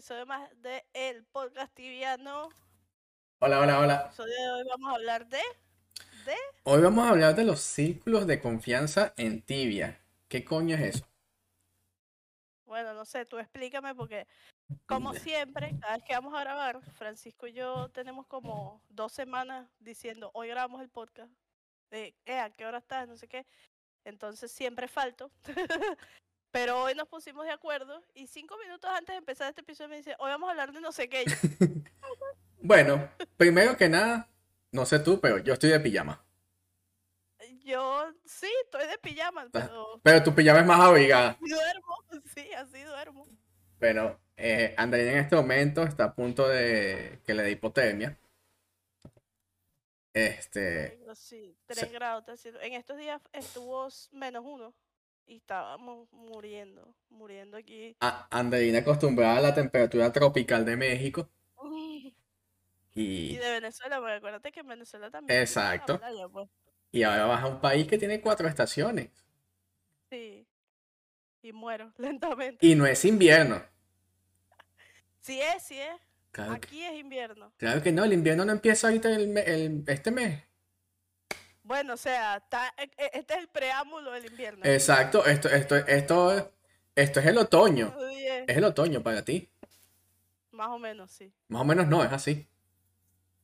episodio más de El Podcast Tibiano. Hola, hola, En el hola. episodio de hoy vamos a hablar de... de... Hoy vamos a hablar de los círculos de confianza en tibia. ¿Qué coño es eso? Bueno, no sé, tú explícame porque, como siempre, cada vez que vamos a grabar, Francisco y yo tenemos como dos semanas diciendo, hoy grabamos el podcast, de, eh, ¿a qué hora estás? No sé qué. Entonces siempre falto. Pero hoy nos pusimos de acuerdo y cinco minutos antes de empezar este episodio me dice, hoy vamos a hablar de no sé qué. Bueno, primero que nada, no sé tú, pero yo estoy de pijama. Yo sí, estoy de pijama, pero Pero tu pijama es más abrigada. duermo, sí, así duermo. Bueno, eh, Andrea en este momento está a punto de que le dé hipotermia. Este, sí, 3 grados. En estos días estuvo menos uno y estábamos muriendo, muriendo aquí. a- Andreina acostumbrada a la temperatura tropical de México Y y, de Venezuela, porque acuérdate que en Venezuela también. Exacto. playa, pues, y ahora vas a un país que tiene cuatro estaciones. Sí. Y muero lentamente. Y no es invierno. Sí es, sí es. Claro que, Aquí es invierno. claro que no, el invierno no empieza ahorita el el- este mes. Bueno, o sea, está- e- e- este es el preámbulo del invierno. Exacto, esto, esto, esto, esto es el otoño. Es, Es el otoño para ti. Más o menos, sí. Más o menos no, es así.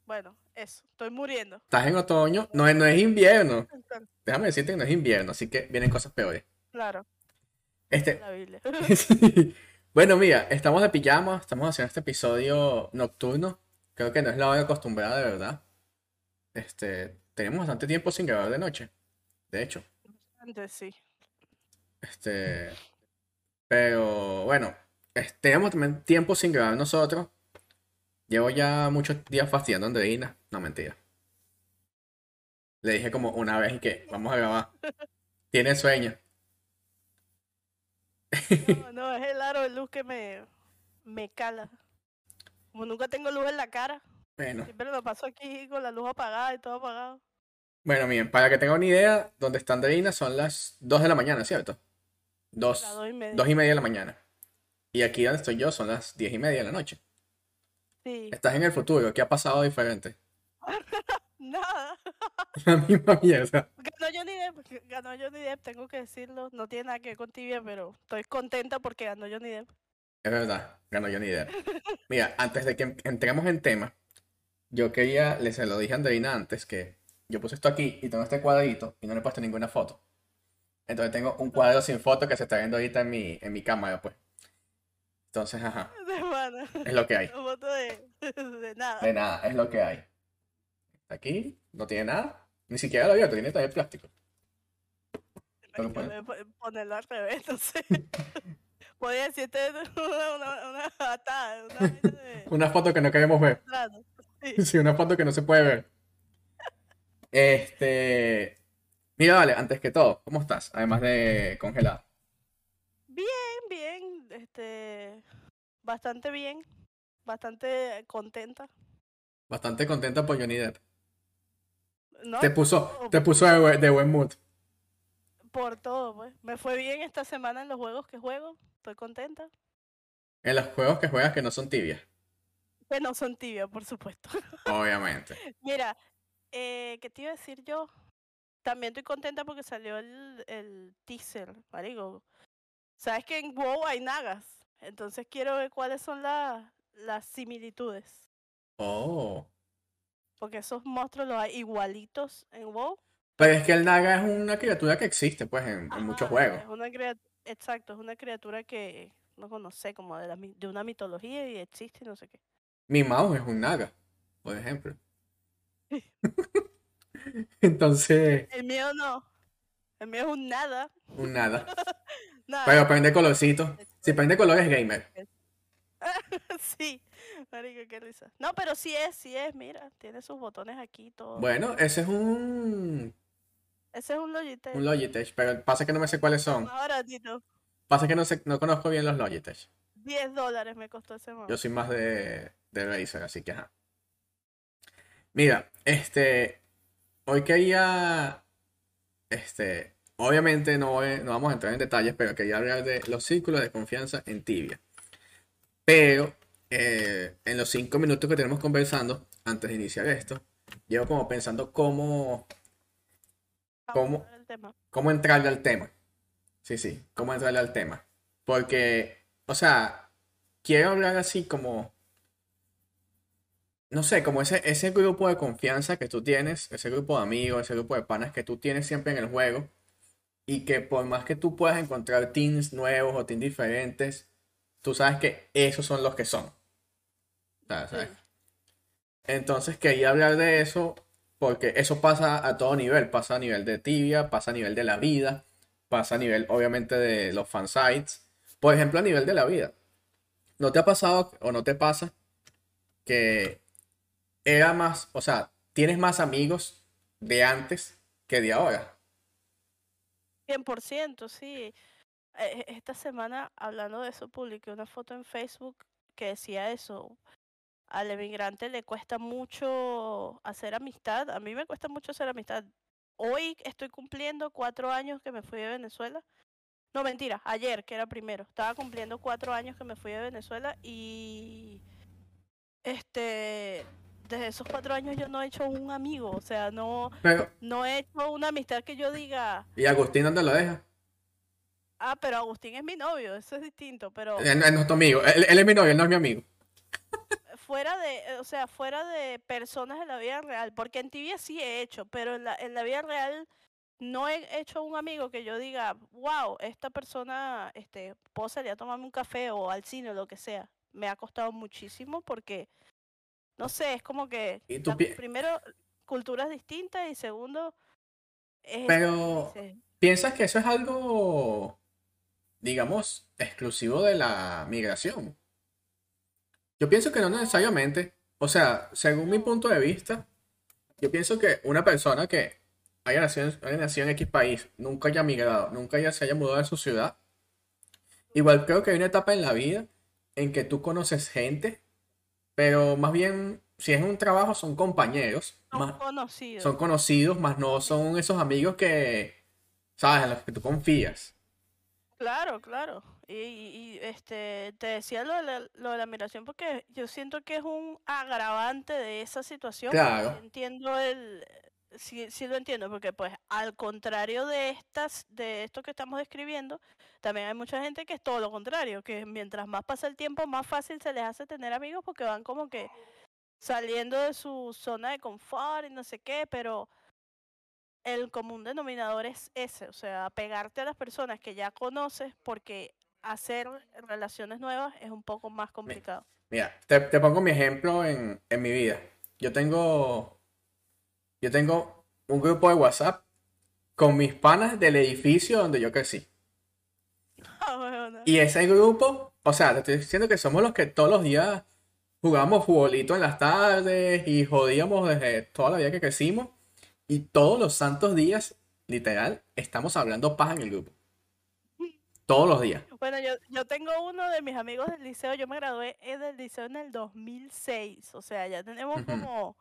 Bueno, eso. Estoy muriendo. Estás en otoño, no, es- no es invierno. Déjame decirte que no es invierno, así que vienen cosas peores. Claro, Este, la Biblia. bueno, mira, estamos de pijama, estamos haciendo este episodio nocturno. Creo que no es la hora acostumbrada, de verdad. Este, tenemos bastante tiempo sin grabar de noche. De hecho, Antes sí. este, pero bueno, tenemos también tiempo sin grabar nosotros. Llevo ya muchos días fastidiando a Andreina. No, mentira. Le dije como una vez y que vamos a grabar. Tiene sueño. No, no, es el aro de luz que me, me cala. Como nunca tengo luz en la cara, Bueno, siempre lo paso aquí con la luz apagada y todo apagado. Bueno, bien, para que tengan una idea, donde está Andreina son las 2 de la mañana, ¿cierto? 2, Las dos y media. 2 y media de la mañana. Y aquí donde estoy yo son las 10 y media de la noche. Sí. Estás en el futuro, ¿qué ha pasado diferente? Nada. La misma mierda. Ganó Johnny Depp, ganó Johnny Depp, tengo que decirlo. No tiene nada que ver con tibia, pero estoy contenta porque ganó Johnny Depp. Es verdad, ganó Johnny Depp. Mira, antes de que en- entremos en tema, yo quería, les lo dije a Andreina antes, que yo puse esto aquí y tengo este cuadrito y no le he puesto ninguna foto. Entonces tengo un cuadro sin foto que se está viendo ahorita en mi, en mi cámara, pues. Entonces, ajá, es lo que hay. Foto de, de nada. De nada, es lo que hay. Aquí no tiene nada, ni siquiera lo abierto, tiene todavía plástico. Pero Ponerlo al revés, entonces. Podría decirte una, una, una atada, una de Una foto que no queremos ver. plano. Sí. Sí, una foto que no se puede ver. Este. Mira, vale, antes que todo, ¿cómo estás? Además de congelado. Bien, bien, este, bastante bien, bastante contenta. Bastante contenta por Johnny Depp. ¿no? Te puso, te puso de, de buen mood. por todo, pues. Me fue bien esta semana en los juegos que juego, estoy contenta. En los juegos que juegas que no son tibias. Que no son tibias, por supuesto. Obviamente. Mira, eh, ¿qué te iba a decir yo? También estoy contenta porque salió el, el teaser, marico. Sabes que en WoW hay nagas, entonces quiero ver cuáles son las las similitudes. Oh. Porque esos monstruos los hay igualitos en WoW. Pero es que el Naga es una criatura que existe, pues, en, en muchos juegos. Es una Exacto, es una criatura que no conoce como de, la, de una mitología y existe y no sé qué. Mi mouse es un Naga, por ejemplo. Entonces, El mío no. El mío es un nada. un nada. Nada. Pero prende colorcito. Si prende color es gamer. sí, marico, qué risa. No, pero sí es, sí es, mira, tiene sus botones aquí todo. Bueno, ese es un, Ese es un Logitech. un Logitech, pero pasa que no me sé cuáles son. Más baratito. Pasa que no sé, no conozco bien los Logitech. 10 dólares me costó ese mouse. Yo soy más de, de Razer, así que ajá. Mira, este, hoy quería, este, obviamente no, voy- no vamos a entrar en detalles, pero quería hablar de los círculos de confianza en Tibia. Pero eh, en los cinco minutos que tenemos conversando, antes de iniciar esto, llevo como pensando cómo, cómo, cómo entrarle al tema. Sí, sí, cómo entrarle al tema. Porque, o sea, quiero hablar así como, no sé, como ese, ese grupo de confianza que tú tienes, ese grupo de amigos, ese grupo de panas que tú tienes siempre en el juego. Y que por más que tú puedas encontrar teams nuevos o teams diferentes, tú sabes que esos son los que son. Entonces quería hablar de eso porque eso pasa a todo nivel, pasa a nivel de tibia, pasa a nivel de la vida, pasa a nivel obviamente de los fansites, por ejemplo a nivel de la vida. ¿No te ha pasado o no te pasa que era más, o sea, tienes más amigos de antes que de ahora? 100%, sí. E, e, esta semana, hablando de eso, publiqué una foto en Facebook que decía eso. Al emigrante le cuesta mucho hacer amistad. A mí me cuesta mucho hacer amistad. Hoy estoy cumpliendo cuatro años que me fui de Venezuela. No, mentira, ayer, que era primero. Estaba cumpliendo cuatro años que me fui de Venezuela y. Este. Desde esos cuatro años yo no he hecho un amigo. O sea, no, no he hecho una amistad que yo diga. ¿Y Agustín dónde lo deja? Ah, pero Agustín es mi novio, eso es distinto, pero... Él, no es tu amigo, él, es mi novio, él no es mi amigo. fuera de, o sea, fuera de personas en la vida real, porque en tibia sí he hecho, pero en la, en la vida real no he hecho un amigo que yo diga, wow, esta persona, este, puedo salir a tomarme un café o al cine o lo que sea. Me ha costado muchísimo porque, no sé, es como que, primero, culturas distintas y segundo... pero, ¿piensas que eso es algo digamos, exclusivo de la migración. Yo pienso que no necesariamente, o sea, según mi punto de vista, yo pienso que una persona que haya nacido, en X país, nunca haya migrado, nunca haya, se haya mudado de su ciudad, igual creo que hay una etapa en la vida en que tú conoces gente, pero más bien, si es un trabajo, son compañeros. Son más, conocidos. Son conocidos, más no son esos amigos que, sabes, en los que tú confías. Claro, claro. Y, este te decía lo de, la, lo de la migración porque yo siento que es un agravante de esa situación. Claro. Entiendo el sí, sí lo entiendo porque pues al contrario de estas de esto que estamos describiendo, también hay mucha gente que es todo lo contrario, que mientras más pasa el tiempo más fácil se les hace tener amigos porque van como que saliendo de su zona de confort y no sé qué, pero el común denominador es ese, o sea, pegarte a las personas que ya conoces porque hacer relaciones nuevas es un poco más complicado. Mira, te, pongo mi ejemplo en, mi vida. Yo tengo, yo tengo un grupo de WhatsApp con mis panas del edificio donde yo crecí. Y ese grupo, o sea, te estoy diciendo que somos los que todos los días jugamos futbolito en las tardes y jodíamos desde toda la vida que crecimos. Y todos los santos días, literal, estamos hablando paja en el grupo. Todos los días. Bueno, yo, yo tengo uno de mis amigos del liceo, yo me gradué del liceo en el 2006, o sea, ya tenemos como...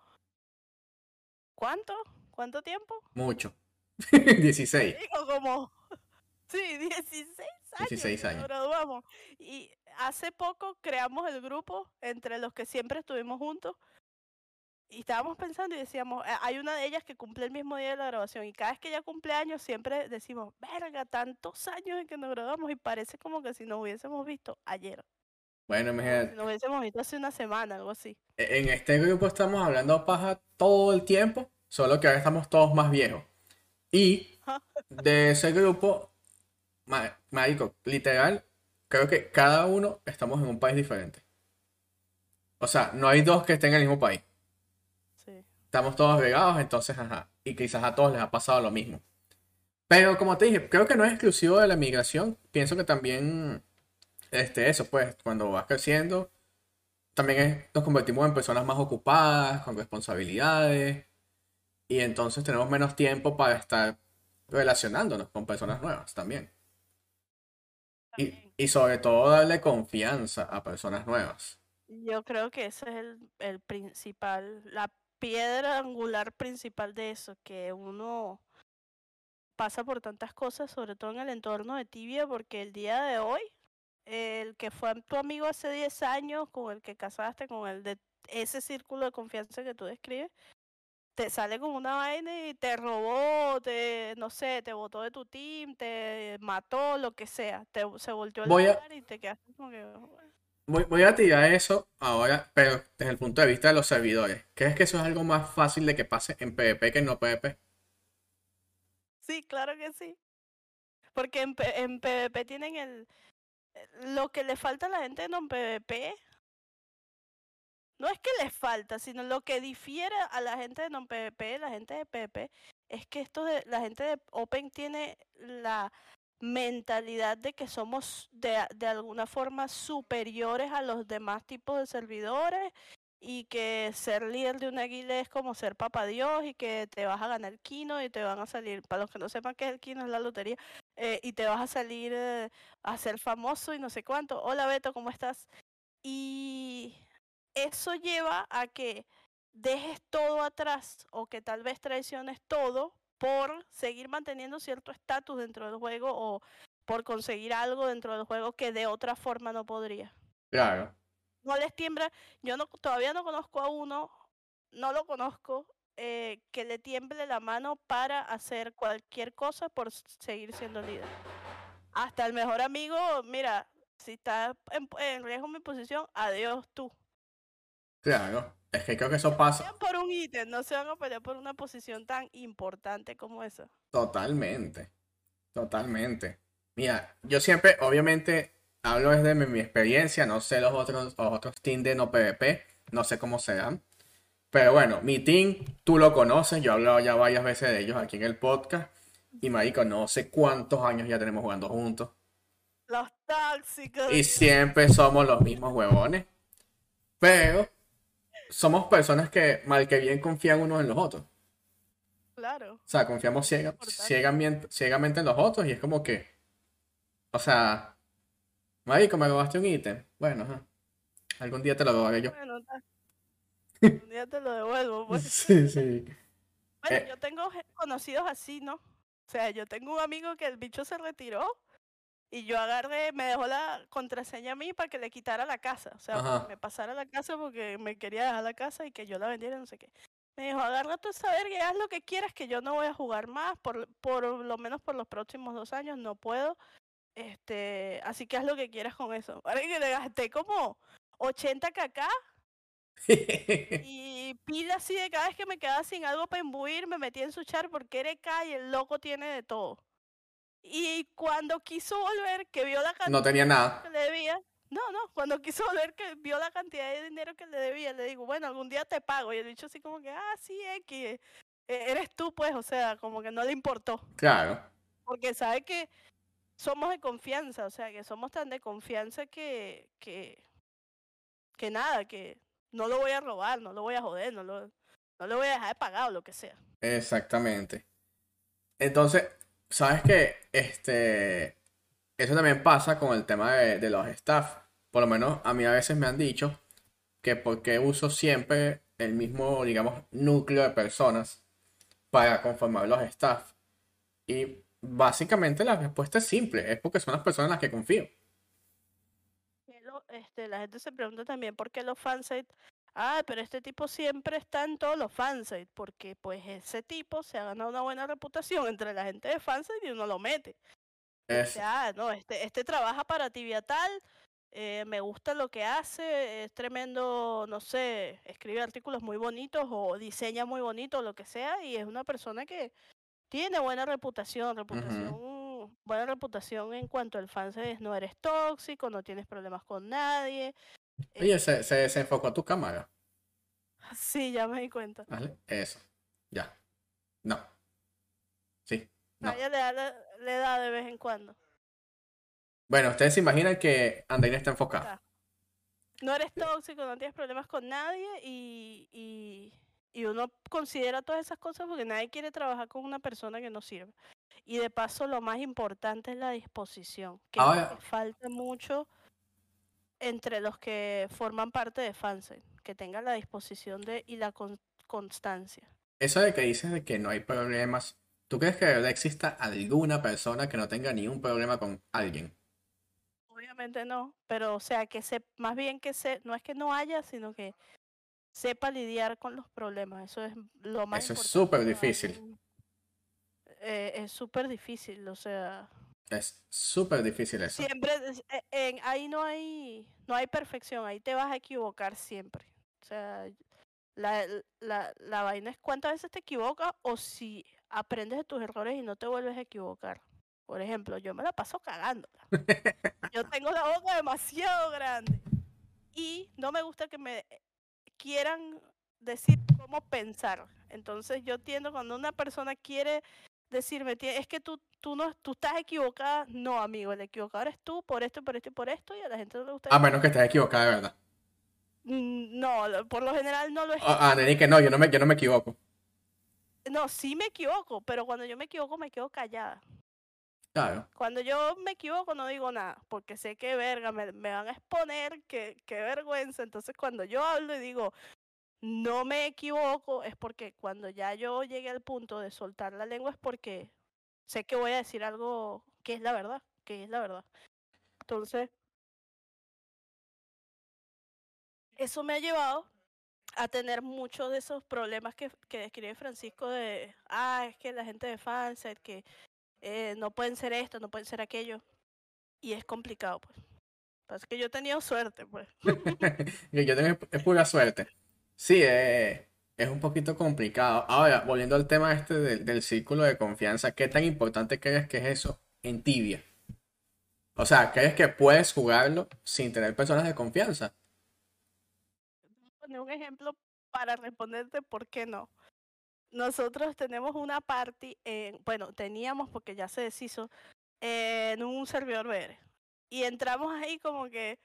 ¿Cuánto? ¿Cuánto tiempo? Mucho. 16. Digo, como... Sí, 16 años. 16 años. graduamos. Y hace poco creamos el grupo entre los que siempre estuvimos juntos y estábamos pensando y decíamos, eh, hay una de ellas que cumple el mismo día de la grabación y cada vez que ella cumple años siempre decimos, verga, tantos años en que nos graduamos y parece como que si nos hubiésemos visto ayer. Bueno, imagínate. Si nos hubiésemos visto hace una semana, algo así. E, en este grupo estamos hablando paja todo el tiempo, solo que ahora estamos todos más viejos. Y de ese grupo, marico, literal, creo que cada uno estamos en un país diferente. O sea, no hay dos que estén en el mismo país estamos todos regados, entonces, ajá. Y quizás a todos les ha pasado lo mismo. Pero como te dije, creo que no es exclusivo de la migración. Pienso que también, este, eso, pues, cuando vas creciendo, también nos convertimos en personas más ocupadas, con responsabilidades. Y entonces tenemos menos tiempo para estar relacionándonos con personas nuevas también. Y, y, sobre todo darle confianza a personas nuevas. Yo creo que ese es el, el principal, la piedra angular principal de eso, que uno pasa por tantas cosas, sobre todo en el entorno de tibia, porque el día de hoy el que fue tu amigo hace 10 años, con el que casaste, con el de ese círculo de confianza que tú describes, te sale con una vaina y te robó, te, no sé, te botó de tu team, te mató, lo que sea, te, se volteó el Voy a- y te quedaste como que... Voy, voy a tirar eso ahora, pero desde el punto de vista de los servidores. ¿Crees que eso es algo más fácil de que pase en PvP que en no PvP? Sí, claro que sí. Porque en, en PvP tienen el... Lo que le falta a la gente en non PvP no es que les falta, sino lo que difiere a la gente de non PvP, la gente de PvP, es que esto de, la gente de Open tiene la mentalidad de que somos de, de alguna forma superiores a los demás tipos de servidores y que ser líder de una guilda es como ser papá Dios y que te vas a ganar el kino y te van a salir, para los que no sepan qué es el kino, es la lotería, eh, y te vas a salir eh, a ser famoso y no sé cuánto. Hola Beto, ¿cómo estás? Y eso lleva a que dejes todo atrás o que tal vez traiciones todo por seguir manteniendo cierto estatus dentro del juego o por conseguir algo dentro del juego que de otra forma no podría. Claro. No les tiembla, yo no, todavía no conozco a uno, no lo conozco, eh, que le tiemble la mano para hacer cualquier cosa por seguir siendo líder. Hasta el mejor amigo, mira, si está en, en riesgo mi posición, adiós tú. Claro. Es que creo que eso pasa por un ítem, no se van a pelear por una posición tan importante como esa. totalmente. Totalmente. Mira, yo siempre, obviamente, hablo desde mi, mi experiencia, no sé los otros, los otros teams de no PvP, no sé cómo sean. Pero bueno, mi team, tú lo conoces, yo he hablado ya varias veces de ellos aquí en el podcast. Y marico, no sé cuántos años ya tenemos jugando juntos. Los tóxicos. Y siempre somos los mismos huevones. Pero somos personas que mal que bien confían unos en los otros. Claro. O sea, confiamos ciega- ciegamente, ciegamente en los otros y es como que, o sea, marico, me robaste un ítem. Bueno, ajá. Algún día te lo robaré yo. Bueno, un día te lo devuelvo. Pues. Sí, sí. Bueno, Eh. yo tengo conocidos así, ¿no? O sea, yo tengo un amigo que el bicho se retiró y yo agarré, me dejó la contraseña a mí para que le quitara la casa. O sea, Ajá. me pasara la casa porque me quería dejar la casa y que yo la vendiera, no sé qué. Me dijo, agarra tu saber y haz lo que quieras, que yo no voy a jugar más, por, por lo menos por los próximos dos años no puedo. Este, así que haz lo que quieras con eso. Ahora que le gasté como 80 kk y pila así de cada vez que me quedaba sin algo para imbuir, me metía en su char porque era K y el loco tiene de todo. Y cuando quiso volver, que vio la cantidad No tenía nada. que le debía, no, no, cuando quiso volver, que vio la cantidad de dinero que le debía, le digo, bueno, algún día te pago. Y el bicho así como que, ah, sí, X, eh, eres tú, pues, o sea, como que no le importó. Claro. Porque sabe que somos de confianza, o sea, que somos tan de confianza que, que, que nada, que no lo voy a robar, no lo voy a joder, no lo, no le voy a dejar de pagar o lo que sea. Exactamente. Entonces, ¿sabes qué? Este, eso también pasa con el tema de, los staff. Por lo menos a mí a veces me han dicho que porque uso siempre el mismo, digamos, núcleo de personas para conformar los staff. Y básicamente la respuesta es simple, es porque son las personas en las que confío. Que este, la gente se pregunta también por qué los fansites. Ah, pero este tipo siempre está en todos los fansites, porque pues ese tipo se ha ganado una buena reputación entre la gente de fansite y uno lo mete. Es, Dice, ah, no, este, este trabaja para Tibia tal, eh, me gusta lo que hace, es tremendo, no sé, escribe artículos muy bonitos o diseña muy bonito, lo que sea, y es una persona que tiene buena reputación, reputación, buena reputación en cuanto al es no eres tóxico, no tienes problemas con nadie. Oye, se, se desenfocó tu cámara. Sí, ya me di cuenta. ¿Vale? Eso. Ya. No. Sí. No. A ella le da, le da de vez en cuando. Bueno, ustedes se imaginan que Andreina está enfocada. No eres tóxico, no tienes problemas con nadie y, y, y uno considera todas esas cosas porque nadie quiere trabajar con una persona que no sirve. Y de paso, lo más importante es la disposición, que Ahora- falta mucho entre los que forman parte de Fansen, que tengan la disposición de y la con- constancia. Eso de que dices de que no hay problemas, ¿tú crees que de verdad exista alguna persona que no tenga ni un problema con alguien? obviamente no, pero o sea, que se, más bien que se, no es que no haya, sino que sepa lidiar con los problemas. Eso es lo más Eso es importante súper para difícil. un- eh, es súper difícil, o sea, Es súper difícil eso. siempre e- en, ahí no hay no hay perfección, ahí te vas a equivocar siempre. O sea, la, la, la vaina es cuántas veces te equivocas o si aprendes de tus errores y no te vuelves a equivocar. Por ejemplo, yo me la paso cagando. Yo tengo la boca demasiado grande y no me gusta que me quieran decir cómo pensar. Entonces yo entiendo cuando una persona quiere decirme, "Tie- es que tú, tú, no, tú estás equivocada. No, amigo, el equivocado eres tú por esto, por esto y por esto y a la gente no le gusta. A menos que estés equivocada, de verdad. Mm, No, por lo general no lo es. Ah, ah, que no, yo no me, yo no me equivoco. No, sí me equivoco, pero cuando yo me equivoco me quedo callada. Claro. Cuando yo me equivoco no digo nada, porque sé que verga, me, me van a exponer, que, qué vergüenza. Entonces cuando yo hablo y digo, no me equivoco, es porque cuando ya yo llegué al punto de soltar la lengua es porque sé que voy a decir algo que es la verdad, que es la verdad. Entonces, eso me ha llevado a tener muchos de esos problemas que, que describe Francisco de, ah, es que la gente de Fansite, que eh, no pueden ser esto, no pueden ser aquello. Y es complicado, pues. Pasa que yo he tenido suerte, pues. Yo es pura suerte. Sí, eh, es un poquito complicado. Ahora, volviendo al tema este del, del círculo de confianza, ¿qué tan importante crees que es eso en tibia? O sea, ¿crees que puedes jugarlo sin tener personas de confianza? Poner un ejemplo para responderte por qué no. Nosotros tenemos una party, en, bueno, teníamos porque ya se deshizo, en un servidor VR. Y entramos ahí como que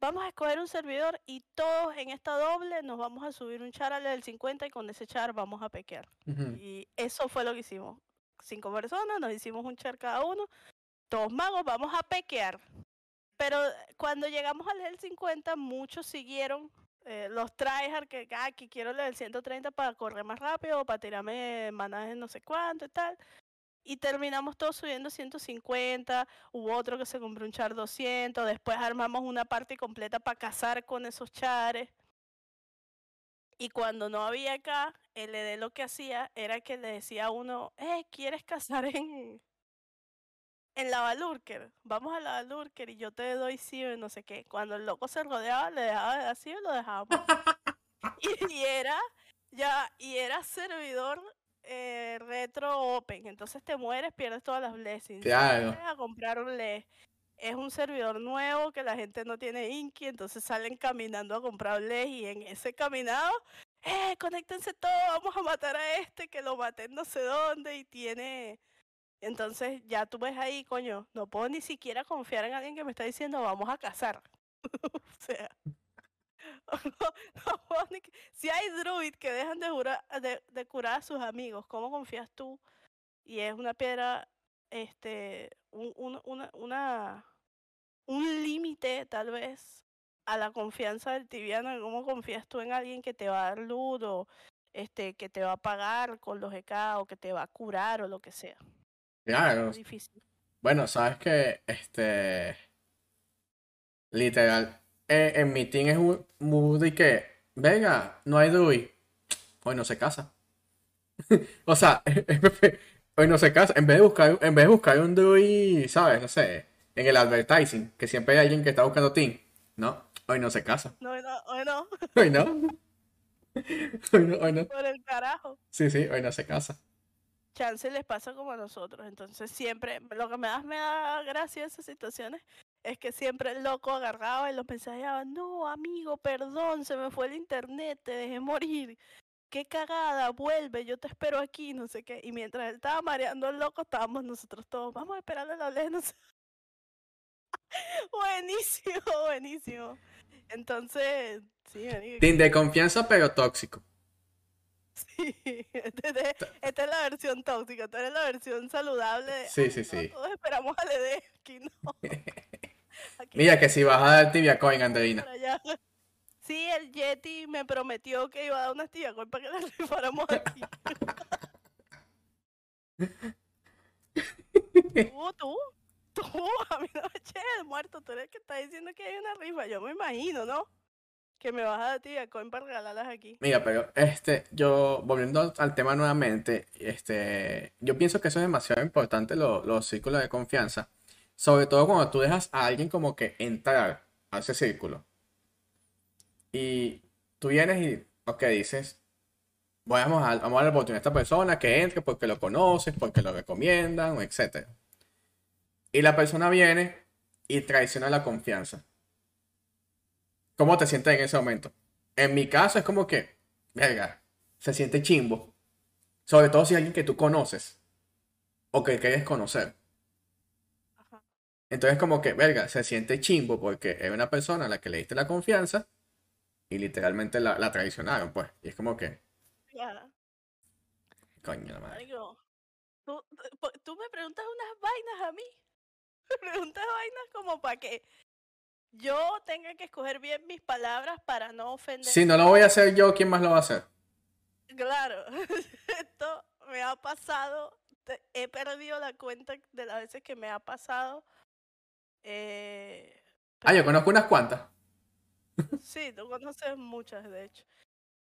vamos a escoger un servidor y todos en esta doble nos vamos a subir un char al del 50 y con ese char vamos a pequear. Y eso fue lo que hicimos. Cinco personas, nos hicimos un char cada uno, todos magos, vamos a pequear. Pero cuando llegamos al level 50, muchos siguieron eh, los tryhard que, ah, que quiero el level 130 para correr más rápido, para tirarme manajes no sé cuánto y tal. Y terminamos todos subiendo 150, hubo otro que se compró un char 200, después armamos una parte completa para cazar con esos chares. Y cuando no había acá, el ED lo que hacía era que le decía a uno, eh, ¿quieres cazar en, en la Valurker? Vamos a la Valurker y yo te doy ciber, no sé qué. Cuando el loco se rodeaba, le dejaba de dar ciber, lo dejábamos. y, y era, ya, y era servidor eh, retro open. Entonces te mueres, pierdes todas las blessings. Claro. Sales a comprar un le es un servidor nuevo que la gente no tiene Inki, entonces salen caminando a comprar les y en ese caminado, eh, conéctense todos, vamos a matar a este que lo maté no sé dónde y tiene... Entonces ya tú ves ahí, coño, no puedo ni siquiera confiar en alguien que me está diciendo vamos a cazar. o sea, no, no puedo ni que- si hay druid que dejan de, jura- de, de curar a sus amigos, ¿cómo confías tú? Y es una piedra, este, un, un- una, una, un límite tal vez a la confianza del tibiano, cómo confías tú en alguien que te va a dar luz o este, que te va a pagar con los EK o que te va a curar o lo que sea. Claro. Es difícil. Bueno, sabes que este literal eh, en mi team es un muy de que venga, no hay druid. Hoy no se casa. O sea, hoy no se casa. En vez de buscar, en vez de buscar un druid, ¿sabes? No sé, en el advertising, que siempre hay alguien que está buscando team. No, hoy no se casa. No, no, hoy no, Hoy no. Hoy no, hoy no. por el carajo. Sí, sí, hoy no se casa. chance les pasa como a nosotros. Entonces siempre, lo que más me da gracia esas situaciones es que siempre el loco agarraba y los mensajeaba, no, amigo, perdón, se me fue el internet, te dejé morir. Qué cagada, vuelve, yo te espero aquí, no sé qué. Y mientras él estaba mareando el loco, estábamos nosotros todos, vamos a esperarle a la ley, no sé. buenísimo, buenísimo. Entonces, sí, Team de confianza, pero tóxico. Sí, este es- esta es la versión tóxica, esta es la versión saludable. de, Sí, "Ay, sí, no, sí. Todos esperamos al ED, aquí no. Aquí Mira que si vas a dar tibia coin, Andreina. Sí, el Yeti me prometió que iba a dar unas tibia coin para que las rifáramos aquí. ¿Tú, tú? tú, a mí no me eches el muerto, tú eres el que está diciendo que hay una rifa, yo me imagino, ¿no? Que me vas a dar ti a coin para regalarlas aquí. Mira, pero este, yo, volviendo al tema nuevamente, este, yo pienso que eso es demasiado importante, lo- los círculos de confianza. Sobre todo cuando tú dejas a alguien como que entrar a ese círculo. Y tú vienes y, ok, dices, vamos a, vamos a darle la oportunidad a esta persona que entre porque lo conoces, porque lo recomiendan, etc. Y la persona viene y traiciona la confianza. ¿Cómo te sientes en ese momento? En mi caso es como que, verga, se siente chimbo. Sobre todo si alguien que tú conoces o que quieres conocer. Entonces como que, verga, se siente chimbo porque es una persona a la que le diste la confianza y literalmente la, la traicionaron, pues. Y es como que, coño la madre. marico, Tú, me preguntas unas vainas a mí. Me preguntas vainas como para que yo tenga que escoger bien mis palabras para no ofender. Si no lo voy a hacer yo, ¿quién más lo va a hacer? Claro, esto me ha pasado, he perdido la cuenta de las veces que me ha pasado. Eh, Ah, yo conozco unas cuantas. sí, tú conoces muchas, de hecho.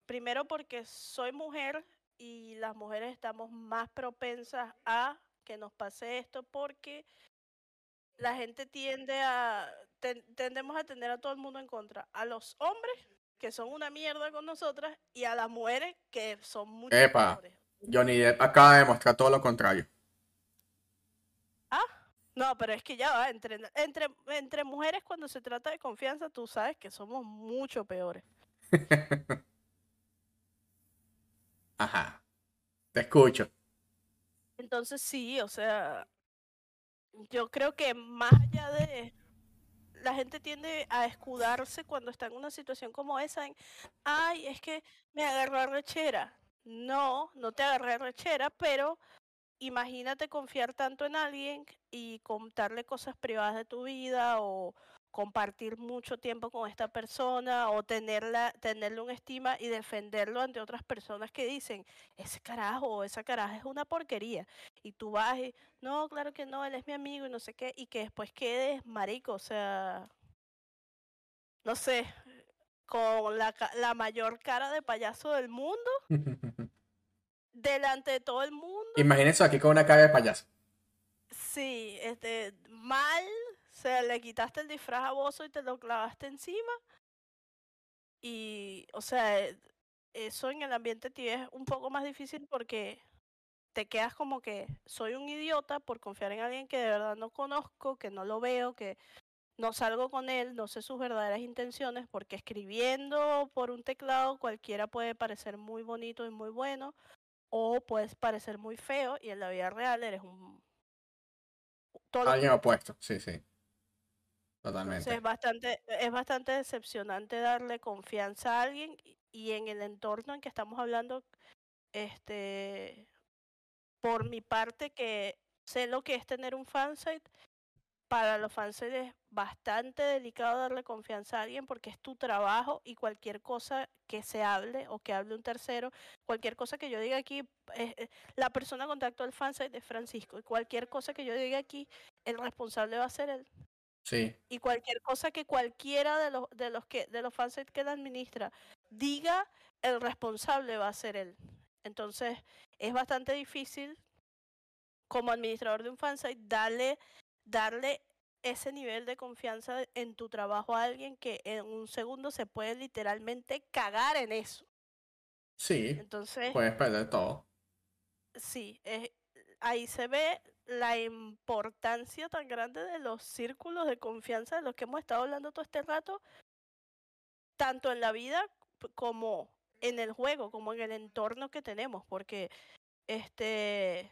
Primero porque soy mujer y las mujeres estamos más propensas a que nos pase esto porque la gente tiende a, ten- tendemos a tener a todo el mundo en contra. A los hombres, que son una mierda con nosotras, y a las mujeres, que son mucho Epa. mejores. Johnny Depp acaba de demostrar todo lo contrario. No, pero es que ya va, entre, entre, entre mujeres cuando se trata de confianza, tú sabes que somos mucho peores. Ajá. Te escucho. Entonces sí, o sea, yo creo que más allá de... La gente tiende a escudarse cuando está en una situación como esa, en, ay, es que me agarró rechera. No, no te agarré rechera, pero imagínate confiar tanto en alguien y contarle cosas privadas de tu vida o compartir mucho tiempo con esta persona o tenerla, tenerle una estima y defenderlo ante otras personas que dicen, ese carajo o esa caraja es una porquería. Y tú vas y, no, claro que no, él es mi amigo y no sé qué, y que después quedes marico, o sea, no sé, con la, la mayor cara de payaso del mundo, delante de todo el mundo. Imagínense aquí con una cara de payaso. Sí, este, mal, o sea, le quitaste el disfraz a Bozo y te lo clavaste encima. Y, o sea, eso en el ambiente tibio es un poco más difícil porque te quedas como que soy un idiota por confiar en alguien que de verdad no conozco, que no lo veo, que no salgo con él, no sé sus verdaderas intenciones, porque escribiendo por un teclado cualquiera puede parecer muy bonito y muy bueno, o puedes parecer muy feo y en la vida real eres un... todo Alguien opuesto. Sí, sí. Entonces Totalmente. es bastante, es bastante decepcionante darle confianza a alguien y- y en el entorno en que estamos hablando, este, por mi parte que sé lo que es tener un fansite, para los fansites es bastante delicado darle confianza a alguien porque es tu trabajo y cualquier cosa que se hable o que hable un tercero, cualquier cosa que yo diga aquí, eh, eh, la persona contactó al fansite de Francisco y cualquier cosa que yo diga aquí, el responsable va a ser él Sí. y cualquier cosa que cualquiera de los de los que de los fansites que la administra diga el responsable va a ser él entonces es bastante difícil como administrador de un fansite darle darle ese nivel de confianza en tu trabajo a alguien que en un segundo se puede literalmente cagar en eso Sí. entonces Puedes perder todo. Sí, es- ahí se ve la importancia tan grande de los círculos de confianza de los que hemos estado hablando todo este rato, tanto en la vida como en el juego, como en el entorno que tenemos, porque este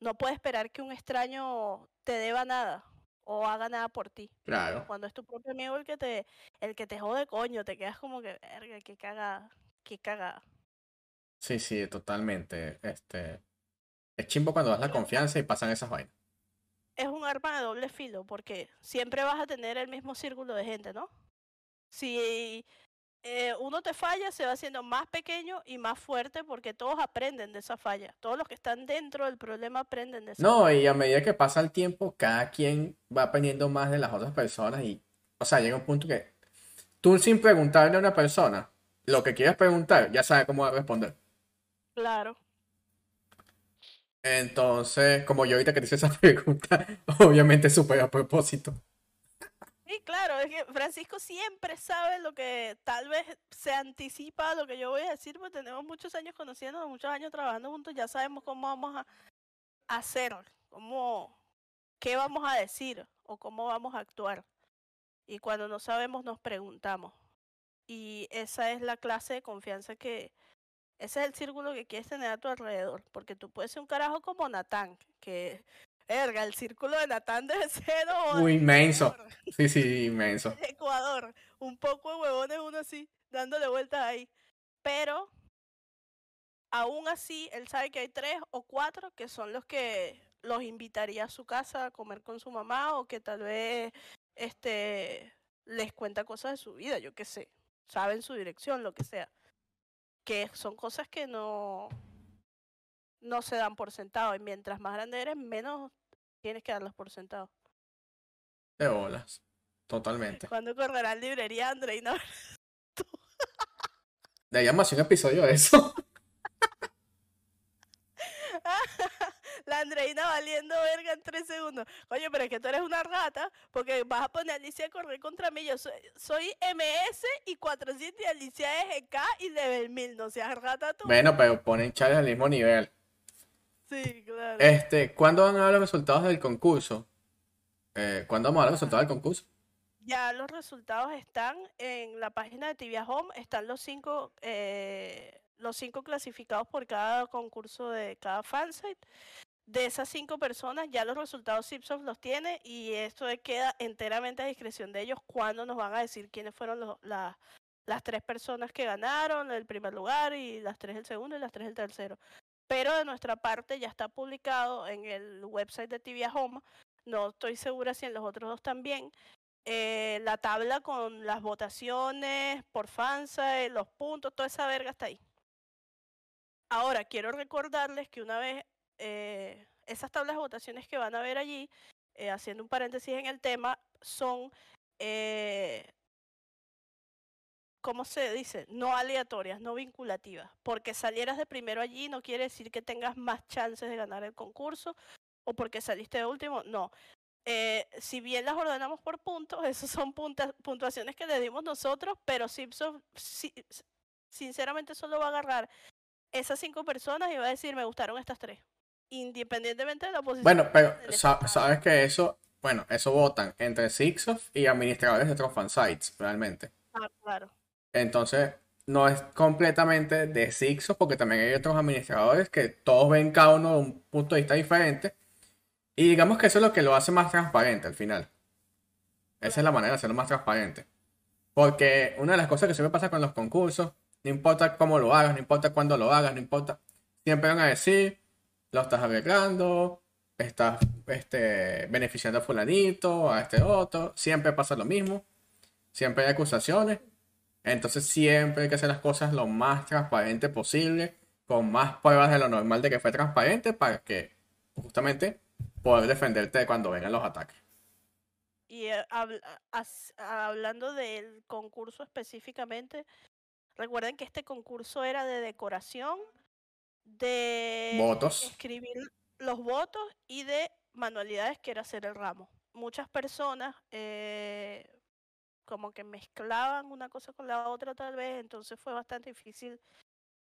no puedes esperar que un extraño te deba nada o haga nada por ti. Claro. Cuando es tu propio amigo el que te el que te jode coño, te quedas como que, verga, qué cagada, qué cagada. Sí, sí, totalmente. Este. Es chimbo cuando das la confianza y pasan esas vainas. es un arma de doble filo porque siempre vas a tener el mismo círculo de gente, ¿no? Si eh, uno te falla, se va haciendo más pequeño y más fuerte porque todos aprenden de esa falla. Todos los que están dentro del problema aprenden de esa No, falla. y a medida que pasa el tiempo, cada quien va aprendiendo más de las otras personas y, o sea, llega un punto que tú sin preguntarle a una persona lo que quieres preguntar, ya sabes cómo va a responder. Claro. Entonces, como yo ahorita que te hice esa pregunta, obviamente supe a propósito. Claro, es que Francisco siempre sabe lo que tal vez se anticipa a lo que yo voy a decir, porque tenemos muchos años conociéndonos, muchos años trabajando juntos, ya sabemos cómo vamos a hacer, cómo, qué vamos a decir o cómo vamos a actuar. Y cuando no sabemos nos preguntamos. Y esa es la clase de confianza que, ese es el círculo que quieres tener a tu alrededor, porque tú puedes ser un carajo como Natán, que, verga, el círculo de Natán debe ser de inmenso. Ecuador, Sí, sí, inmenso. Ecuador, un poco de huevones uno así, dándole vueltas ahí, pero aún así él sabe que hay tres o cuatro que son los que los invitaría a su casa a comer con su mamá o que tal vez este les cuenta cosas de su vida, yo qué sé, saben su dirección, lo que sea que son cosas que no, no se dan por sentado. Y mientras más grande eres, menos tienes que darlos por sentado. De bolas. Totalmente. Cuando correrá en librería Andreina? Deberíamos hacer un episodio de eso. La Andreina valiendo verga en tres segundos. Coño, pero es que tú eres una rata porque vas a poner a Alicia a correr contra mí. Yo soy, soy MS y 400 y Alicia es GK y level 1000. No seas rata tú. Bueno, pero ponen Charlie al mismo nivel. Sí, claro. Este, ¿cuándo van a dar los resultados del concurso? Eh, ¿cuándo vamos a dar los resultados del concurso? Ya los resultados están en la página de Tibia Home. Están los cinco, eh, los cinco clasificados por cada concurso de cada fansite. De esas cinco personas, ya los resultados Zipsoft los tiene y esto queda enteramente a discreción de ellos cuando nos van a decir quiénes fueron los, la- las tres personas que ganaron el primer lugar y las tres el segundo y las tres el tercero. Pero de nuestra parte ya está publicado en el website de Tibia Home. No estoy segura si en los otros dos también eh, la tabla con las votaciones por fansite, los puntos, toda esa verga está ahí. Ahora, quiero recordarles que una vez eh, esas tablas de votaciones que van a ver allí, eh, haciendo un paréntesis en el tema, son, eh, ¿cómo se dice? No aleatorias, no vinculativas. Porque salieras de primero allí no quiere decir que tengas más chances de ganar el concurso o porque saliste de último, no eh, si bien las ordenamos por puntos, esas son punta- puntuaciones que le dimos nosotros, pero Simpson si- sinceramente solo va a agarrar esas cinco personas y va a decir, me gustaron estas tres, independientemente de la posición. Bueno, pero del sa- estado". sabes que eso, bueno, eso votan entre Sixof y administradores de otros fansites, realmente. Ah, claro. Entonces, no es completamente de Sixof, porque también hay otros administradores que todos ven cada uno de un punto de vista diferente. Y digamos que eso es lo que lo hace más transparente al final. Esa es la manera de hacerlo más transparente. Porque una de las cosas que siempre pasa con los concursos, no importa cómo lo hagas, no importa cuándo lo hagas, no importa, siempre van a decir, lo estás arreglando, estás este, beneficiando a fulanito, a este otro, siempre pasa lo mismo, siempre hay acusaciones, entonces siempre hay que hacer las cosas lo más transparente posible, con más pruebas de lo normal de que fue transparente para que justamente poder defenderte cuando vengan los ataques. Y eh, hablando del concurso específicamente, recuerden que este concurso era de decoración, de Votos. escribir los votos y de manualidades que era hacer el ramo. Muchas personas eh, como que mezclaban una cosa con la otra tal vez, entonces fue bastante difícil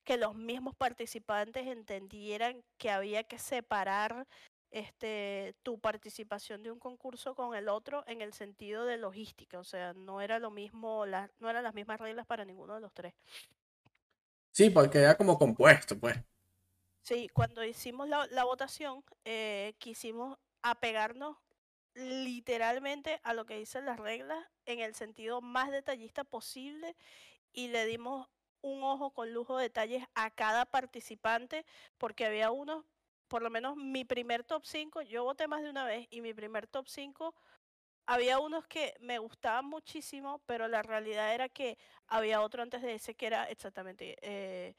que los mismos participantes entendieran que había que separar este, tu participación de un concurso con el otro en el sentido de logística, o sea, no era lo mismo, la- no eran las mismas reglas para ninguno de los tres. Sí, porque era como compuesto, pues. Sí, cuando hicimos la, la votación, eh, quisimos apegarnos literalmente a lo que dicen las reglas en el sentido más detallista posible y le dimos un ojo con lujo de detalles a cada participante porque había unos, por lo menos mi primer top 5, yo voté más de una vez y mi primer top 5 había unos que me gustaban muchísimo, pero la realidad era que había otro antes de ese que era exactamente eh,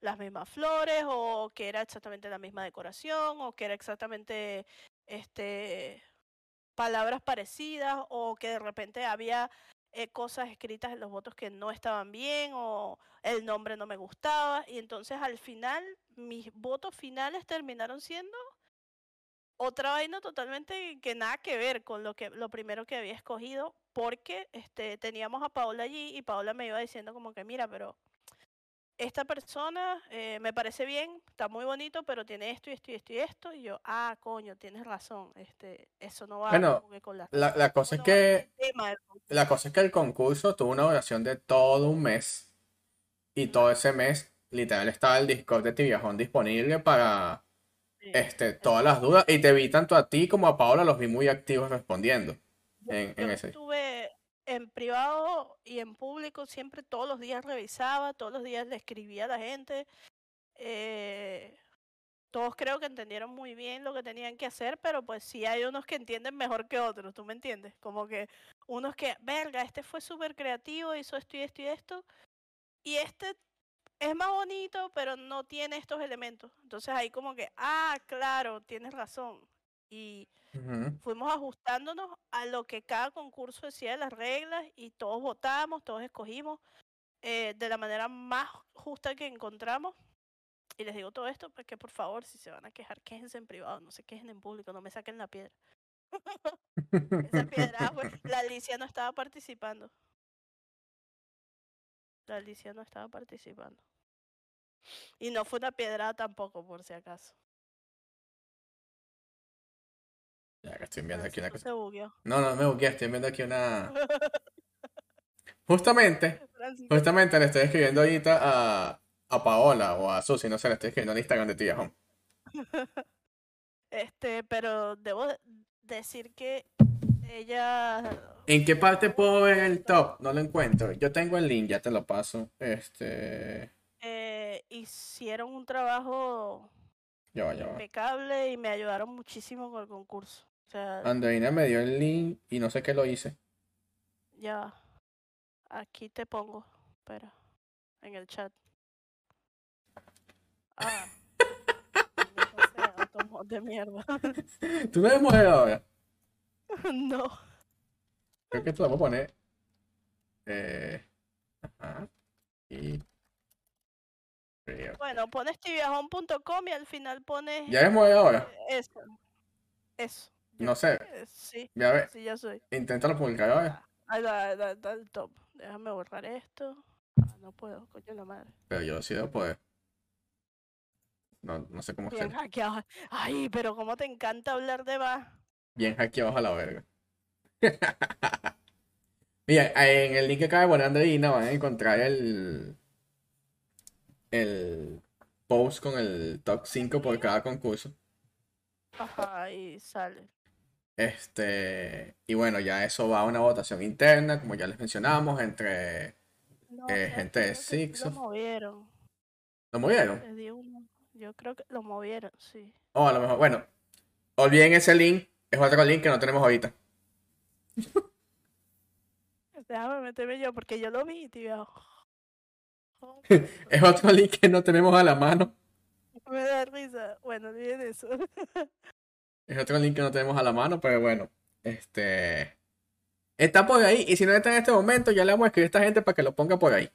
las mismas flores o que era exactamente la misma decoración o que era exactamente este palabras parecidas o que de repente había eh, cosas escritas en los votos que no estaban bien o el nombre no me gustaba y entonces al final mis votos finales terminaron siendo otra vaina totalmente que nada que ver con lo que lo primero que había escogido porque este teníamos a Paola allí y Paola me iba diciendo como que mira pero esta persona eh, me parece bien, está muy bonito, pero tiene esto y esto y esto y esto. Y yo, ah, coño, tienes razón, este, eso no va Bueno, con la... la, la cosa es que la cosa es que el concurso tuvo una duración de todo un mes y todo ese mes literal estaba el Discord de Tibiajón disponible para Sí, este todas las dudas y te vi tanto a ti como a Paola los vi muy activos respondiendo Yo, en, en yo ese. estuve en privado y en público, siempre todos los días revisaba, todos los días le escribía a la gente. eh, todos creo que entendieron muy bien lo que tenían que hacer, pero pues sí hay unos que entienden mejor que otros, ¿tú me entiendes? Como que unos que, verga, este fue súper creativo, hizo esto y esto y esto, y este es más bonito, pero no tiene estos elementos. Entonces ahí como que, ah, claro, tienes razón. Y fuimos ajustándonos a lo que cada concurso decía de las reglas y todos votamos, todos escogimos eh, de la manera más justa que encontramos. Y les digo todo esto porque por favor, si se van a quejar, quéjense en privado, no se quejen en público, no me saquen la piedra. Esa piedra, fue- la Alicia no estaba participando. La Alicia no estaba participando. Y no fue una piedra tampoco, por si acaso. Ya estoy viendo aquí una cosa. No, no me bugueé, estoy viendo aquí una. Justamente, justamente le estoy escribiendo ahorita a, a Paola o a Susi, no sé, le estoy escribiendo en Instagram de Tibiajón. Este, pero debo de- decir que ella ¿En qué parte puedo ver el top? No lo encuentro. Yo tengo el link, ya te lo paso. Este. eh, hicieron un trabajo Ya va, ya va. impecable y me ayudaron muchísimo con el concurso. O sea, Andreina me dio el link y no sé qué lo hice. ya. Aquí te pongo. Espera. En el chat. Ah. de mierda. ¿Tú no eres mujer ahora? no. Creo que esto lo voy a poner. Eh, ajá. Y. creo. Bueno, pones tibiajón.com y al final pones ¿Ya eres mujer ahora? eso. Eso. No sé. Eh, sí, Ya ve, sí, ya soy. inténtalo publicar ahora. Ahí da, ahí da- da el top. Déjame borrar esto. Ah, no puedo, coño la madre. Pero yo sí debo poder. No, no sé cómo Bien hacerlo. hackeado. Ay, pero cómo te encanta hablar de más. Bien hackeados a la verga. Mira, en el link que acaba de poner Andreina van a encontrar el. El post con el top 5 por cada concurso. Ajá, y sale. Este, y bueno, ya eso va a una votación interna, como ya les mencionamos, entre. No, Eh, ¿sabes gente de Sixo. Lo movieron. ¿Lo movieron? Yo creo que lo movieron, sí. O a lo mejor, bueno, olviden ese link, es otro link que no tenemos ahorita. Déjame meterme yo porque yo lo vi, tío. Es otro link que no tenemos a la mano. Me da risa. Bueno, olviden eso. Es otro link que no tenemos a la mano, pero bueno, este. Está por ahí, y si no está en este momento, ya le vamos a escribir a esta gente para que lo ponga por ahí.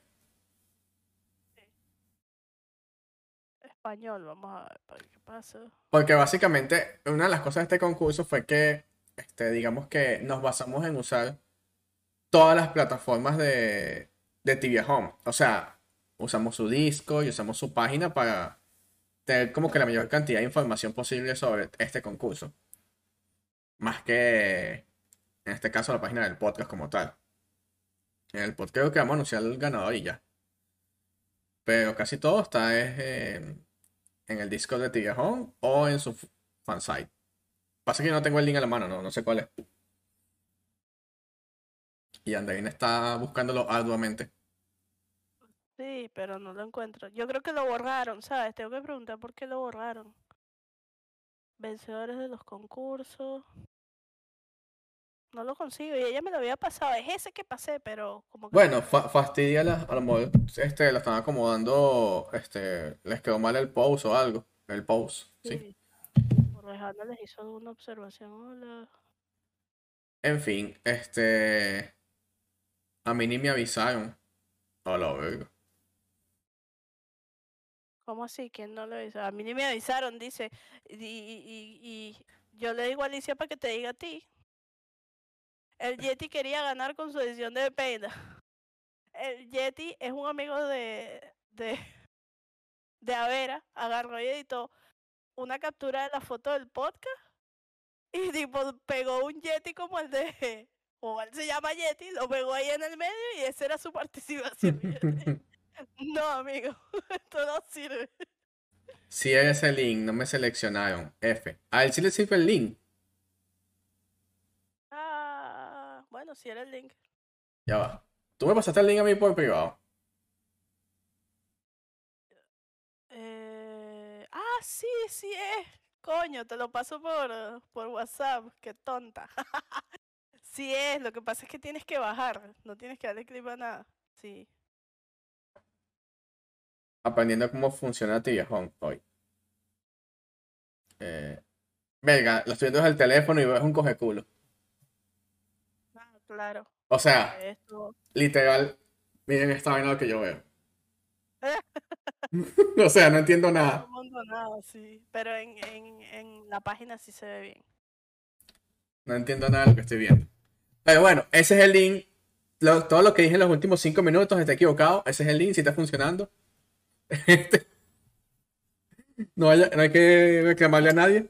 Español, vamos a ver qué pasa. Porque básicamente una de las cosas de este concurso fue que, este, digamos que nos basamos en usar todas las plataformas de, de Tibia Home. O sea, usamos su disco y usamos su página para tener como que la mayor cantidad de información posible sobre este concurso. Más que, en este caso, la página del podcast como tal. En el podcast que vamos a anunciar el ganador y ya. Pero casi todo está es, en- el Discord de Home o en su fansite. Pasa que yo no tengo el link a la mano, no, no sé cuál es. Y Andreina está buscándolo arduamente. Sí, pero no lo encuentro. Yo creo que lo borraron, ¿sabes? Tengo que preguntar por qué lo borraron. Vencedores de los concursos. no lo consigo. Y ella me lo había pasado. Es ese que pasé, pero como que. Bueno, fa fastidiala, a lo mejor este, la están acomodando, este, les quedó mal el pose o algo, el pose, ¿sí? Sí. Por Alejandra les hizo una observación. Hola. En fin, este, a mí ni me avisaron. A la verga. ¿Cómo así? ¿Quién no lo avisó? A mí ni me avisaron, dice. Y, yo le digo a Alicia para que te diga a ti. El Yeti quería ganar con su edición de Pena. El Yeti es un amigo de, de, de Avera. Agarró y editó una captura de la foto del podcast. Y tipo pegó un Yeti como el de. O él se llama Yeti, lo pegó ahí en el medio y esa era su participación. No, amigo, esto no sirve. Si es el link, no me seleccionaron. F. A él sí le sirve el link. Ah, bueno, si era el link. Ya va. Tú me pasaste el link a mí por privado. Eh, ah, sí, sí es. Coño, te lo paso por, por WhatsApp. Qué tonta. sí es, lo que pasa es que tienes que bajar. No tienes que darle clip a nada. Sí. Aprendiendo cómo funciona Tibiajón hoy. Eh, verga, lo estoy viendo desde el teléfono y veo es un coge culo. Ah, claro. O sea, Esto. literal, miren esta vaina lo que yo veo. o sea, no entiendo nada. el mundo nada, sí. Pero en, en, en la página sí se ve bien. No entiendo nada de lo que estoy viendo. Pero bueno, ese es el link. Lo- todo lo que dije en los últimos cinco minutos está equivocado. Ese es el link, si está funcionando. No, haya- no hay que reclamarle a nadie.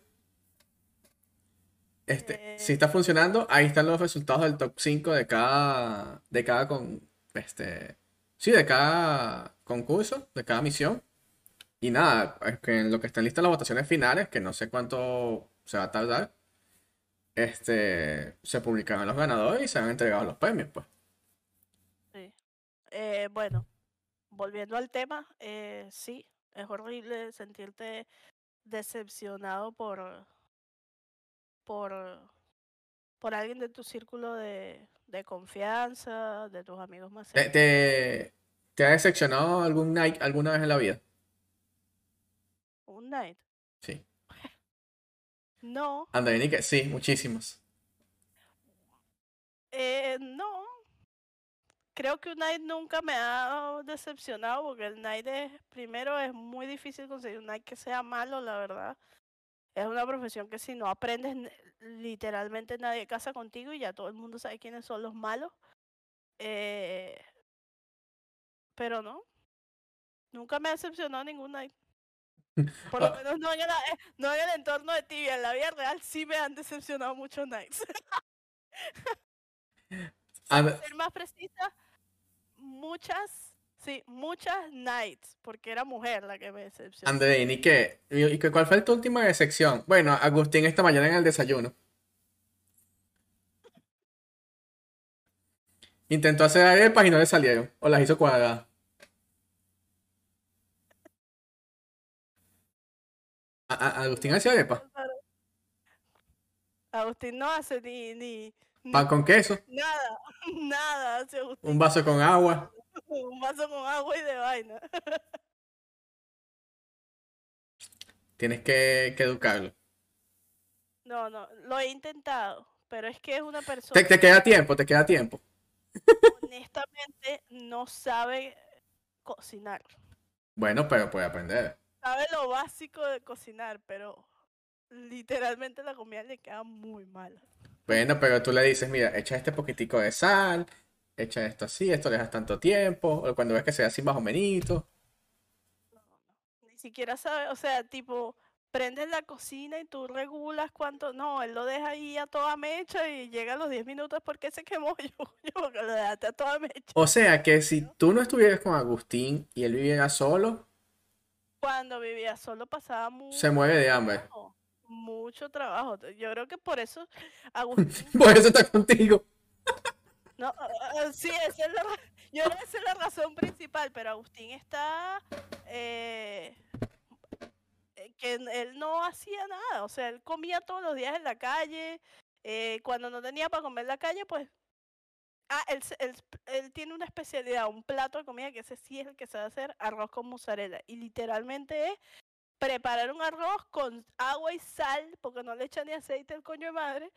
Este, si está funcionando, ahí están los resultados del top 5 de cada, de cada con, este, sí, de cada concurso, de cada misión. Y nada, es que en lo que están listas las votaciones finales, que no sé cuánto se va a tardar, este, se publicarán los ganadores y se han entregado los premios, pues. Sí. Eh, bueno, volviendo al tema, eh, sí, es horrible sentirte decepcionado por, por, por alguien de tu círculo de, de confianza, de tus amigos más ¿Te, cercanos. te, te ha decepcionado algún Nike alguna vez en la vida? Un night. Sí. No, que sí, muchísimos. eh, no. Creo que un night nunca me ha decepcionado porque el night es, primero es muy difícil conseguir un night que sea malo, la verdad. Es una profesión que si no aprendes, literalmente nadie casa contigo y ya todo el mundo sabe quiénes son los malos. Eh, pero no, nunca me ha decepcionado ningún night. Por lo Ah. menos no en, el, eh, no en el entorno de tibia, en la vida real sí me han decepcionado muchos nights. Para ser más precisa, muchas, sí, muchas nights, porque era mujer la que me decepcionó. Andreini, ¿qué? ¿Y qué- cuál fue tu última decepción? Bueno, Agustín esta mañana en el desayuno. Intentó hacer arepas y no le salieron. O las hizo cuadradas. A- a- Agustín hacía arepas. Agustín no hace ni, ni, Pan con queso. nada, nada. Un vaso con agua. Un vaso con agua y de vaina. Tienes que, que educarlo. No, no, lo he intentado, pero es que es una persona Te, te queda tiempo, te queda tiempo. honestamente no sabe cocinar. Bueno, pero puede aprender. Sabe lo básico de cocinar, pero literalmente la comida le queda muy mala. Bueno, pero tú le dices, mira, echa este poquitico de sal, echa esto así, esto le das tanto tiempo, o cuando ves que sea así más o menos. No, no. Ni siquiera sabe, o sea, tipo, prendes la cocina y tú regulas cuánto. No, él lo deja ahí a toda mecha y llega a los 10 minutos porque se quemó yo, porque lo dejaste a toda mecha. O sea que si tú no estuvieras con Agustín y él viviera solo, Cuando vivía solo pasaba mucho se muere de hambre. trabajo, mucho trabajo. Yo creo que por eso Agustín, Por eso está contigo. no, ah, sí, esa es la, yo creo que esa es la razón principal, pero Agustín está, eh, eh, que él no hacía nada, o sea, él comía todos los días en la calle, Eh, cuando no tenía para comer en la calle, pues... Ah, él- él tiene una especialidad, un plato de comida que ese sí es el que sabe hacer, arroz con mozzarella. Y literalmente es preparar un arroz con agua y sal, porque no le echa ni aceite el coño de madre.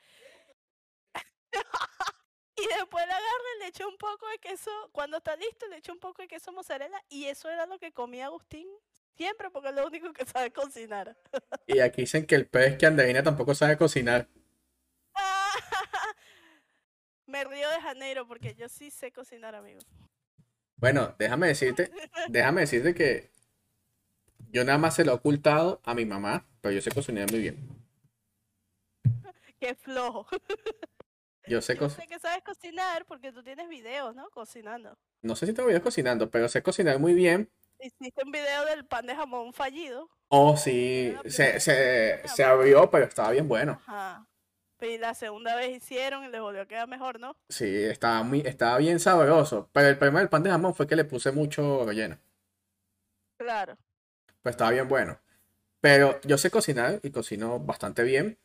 y después le agarra y le echa un poco de queso, cuando está listo le echa un poco de queso mozzarella y eso era lo que comía Agustín siempre porque es lo único que sabe cocinar. Y aquí dicen que el pez que Andreina tampoco sabe cocinar. Me río de Janeiro porque yo sí sé cocinar, amigo. Bueno, déjame decirte, déjame decirte que yo nada más se lo he ocultado a mi mamá, pero yo sé cocinar muy bien. Qué flojo. Yo sé Yo cocinar. sé que sabes cocinar porque tú tienes videos, ¿no? Cocinando. No sé si tengo videos cocinando, pero sé cocinar muy bien. Hiciste un video del pan de jamón fallido. O sí, se, se, se abrió, pero estaba bien bueno. Ajá. Y la segunda vez hicieron y les volvió a quedar mejor, ¿no? Sí, estaba muy, estaba bien sabroso. Pero el problema del pan de jamón fue que le puse mucho relleno. Claro. Pues estaba bien bueno. Pero yo sé cocinar y cocino bastante bien.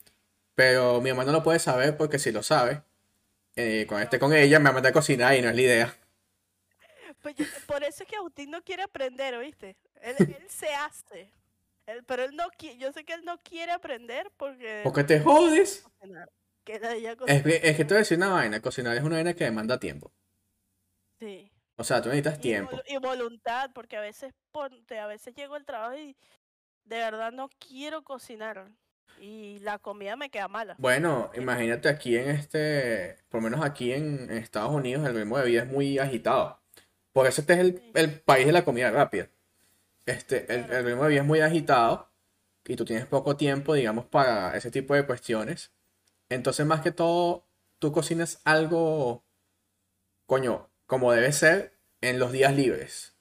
Pero mi mamá no lo puede saber porque si lo sabe, eh, cuando esté con ella me va a mandar a cocinar y no es la idea. Pues yo- por eso es que Agustín no quiere aprender, ¿oíste? Él, él se hace. Él- pero él no quiere, yo sé que él no quiere aprender porque Porque te jodes. Que Es que, es que te voy a decir una vaina. Cocinar es una vaina que demanda tiempo. Sí. O sea, tú necesitas tiempo. y voluntad, porque a veces ponte, a veces llego al trabajo y de verdad no quiero cocinar. Y la comida me queda mala. Bueno, imagínate aquí en este, por lo menos aquí en, en Estados Unidos, el ritmo de vida es muy agitado. Por eso este es el, Sí. el país de la comida rápida. Este, el ritmo de vida es muy agitado y tú tienes poco tiempo, digamos, para ese tipo de cuestiones. Entonces, más que todo, tú cocinas algo, coño, como debe ser en los días libres.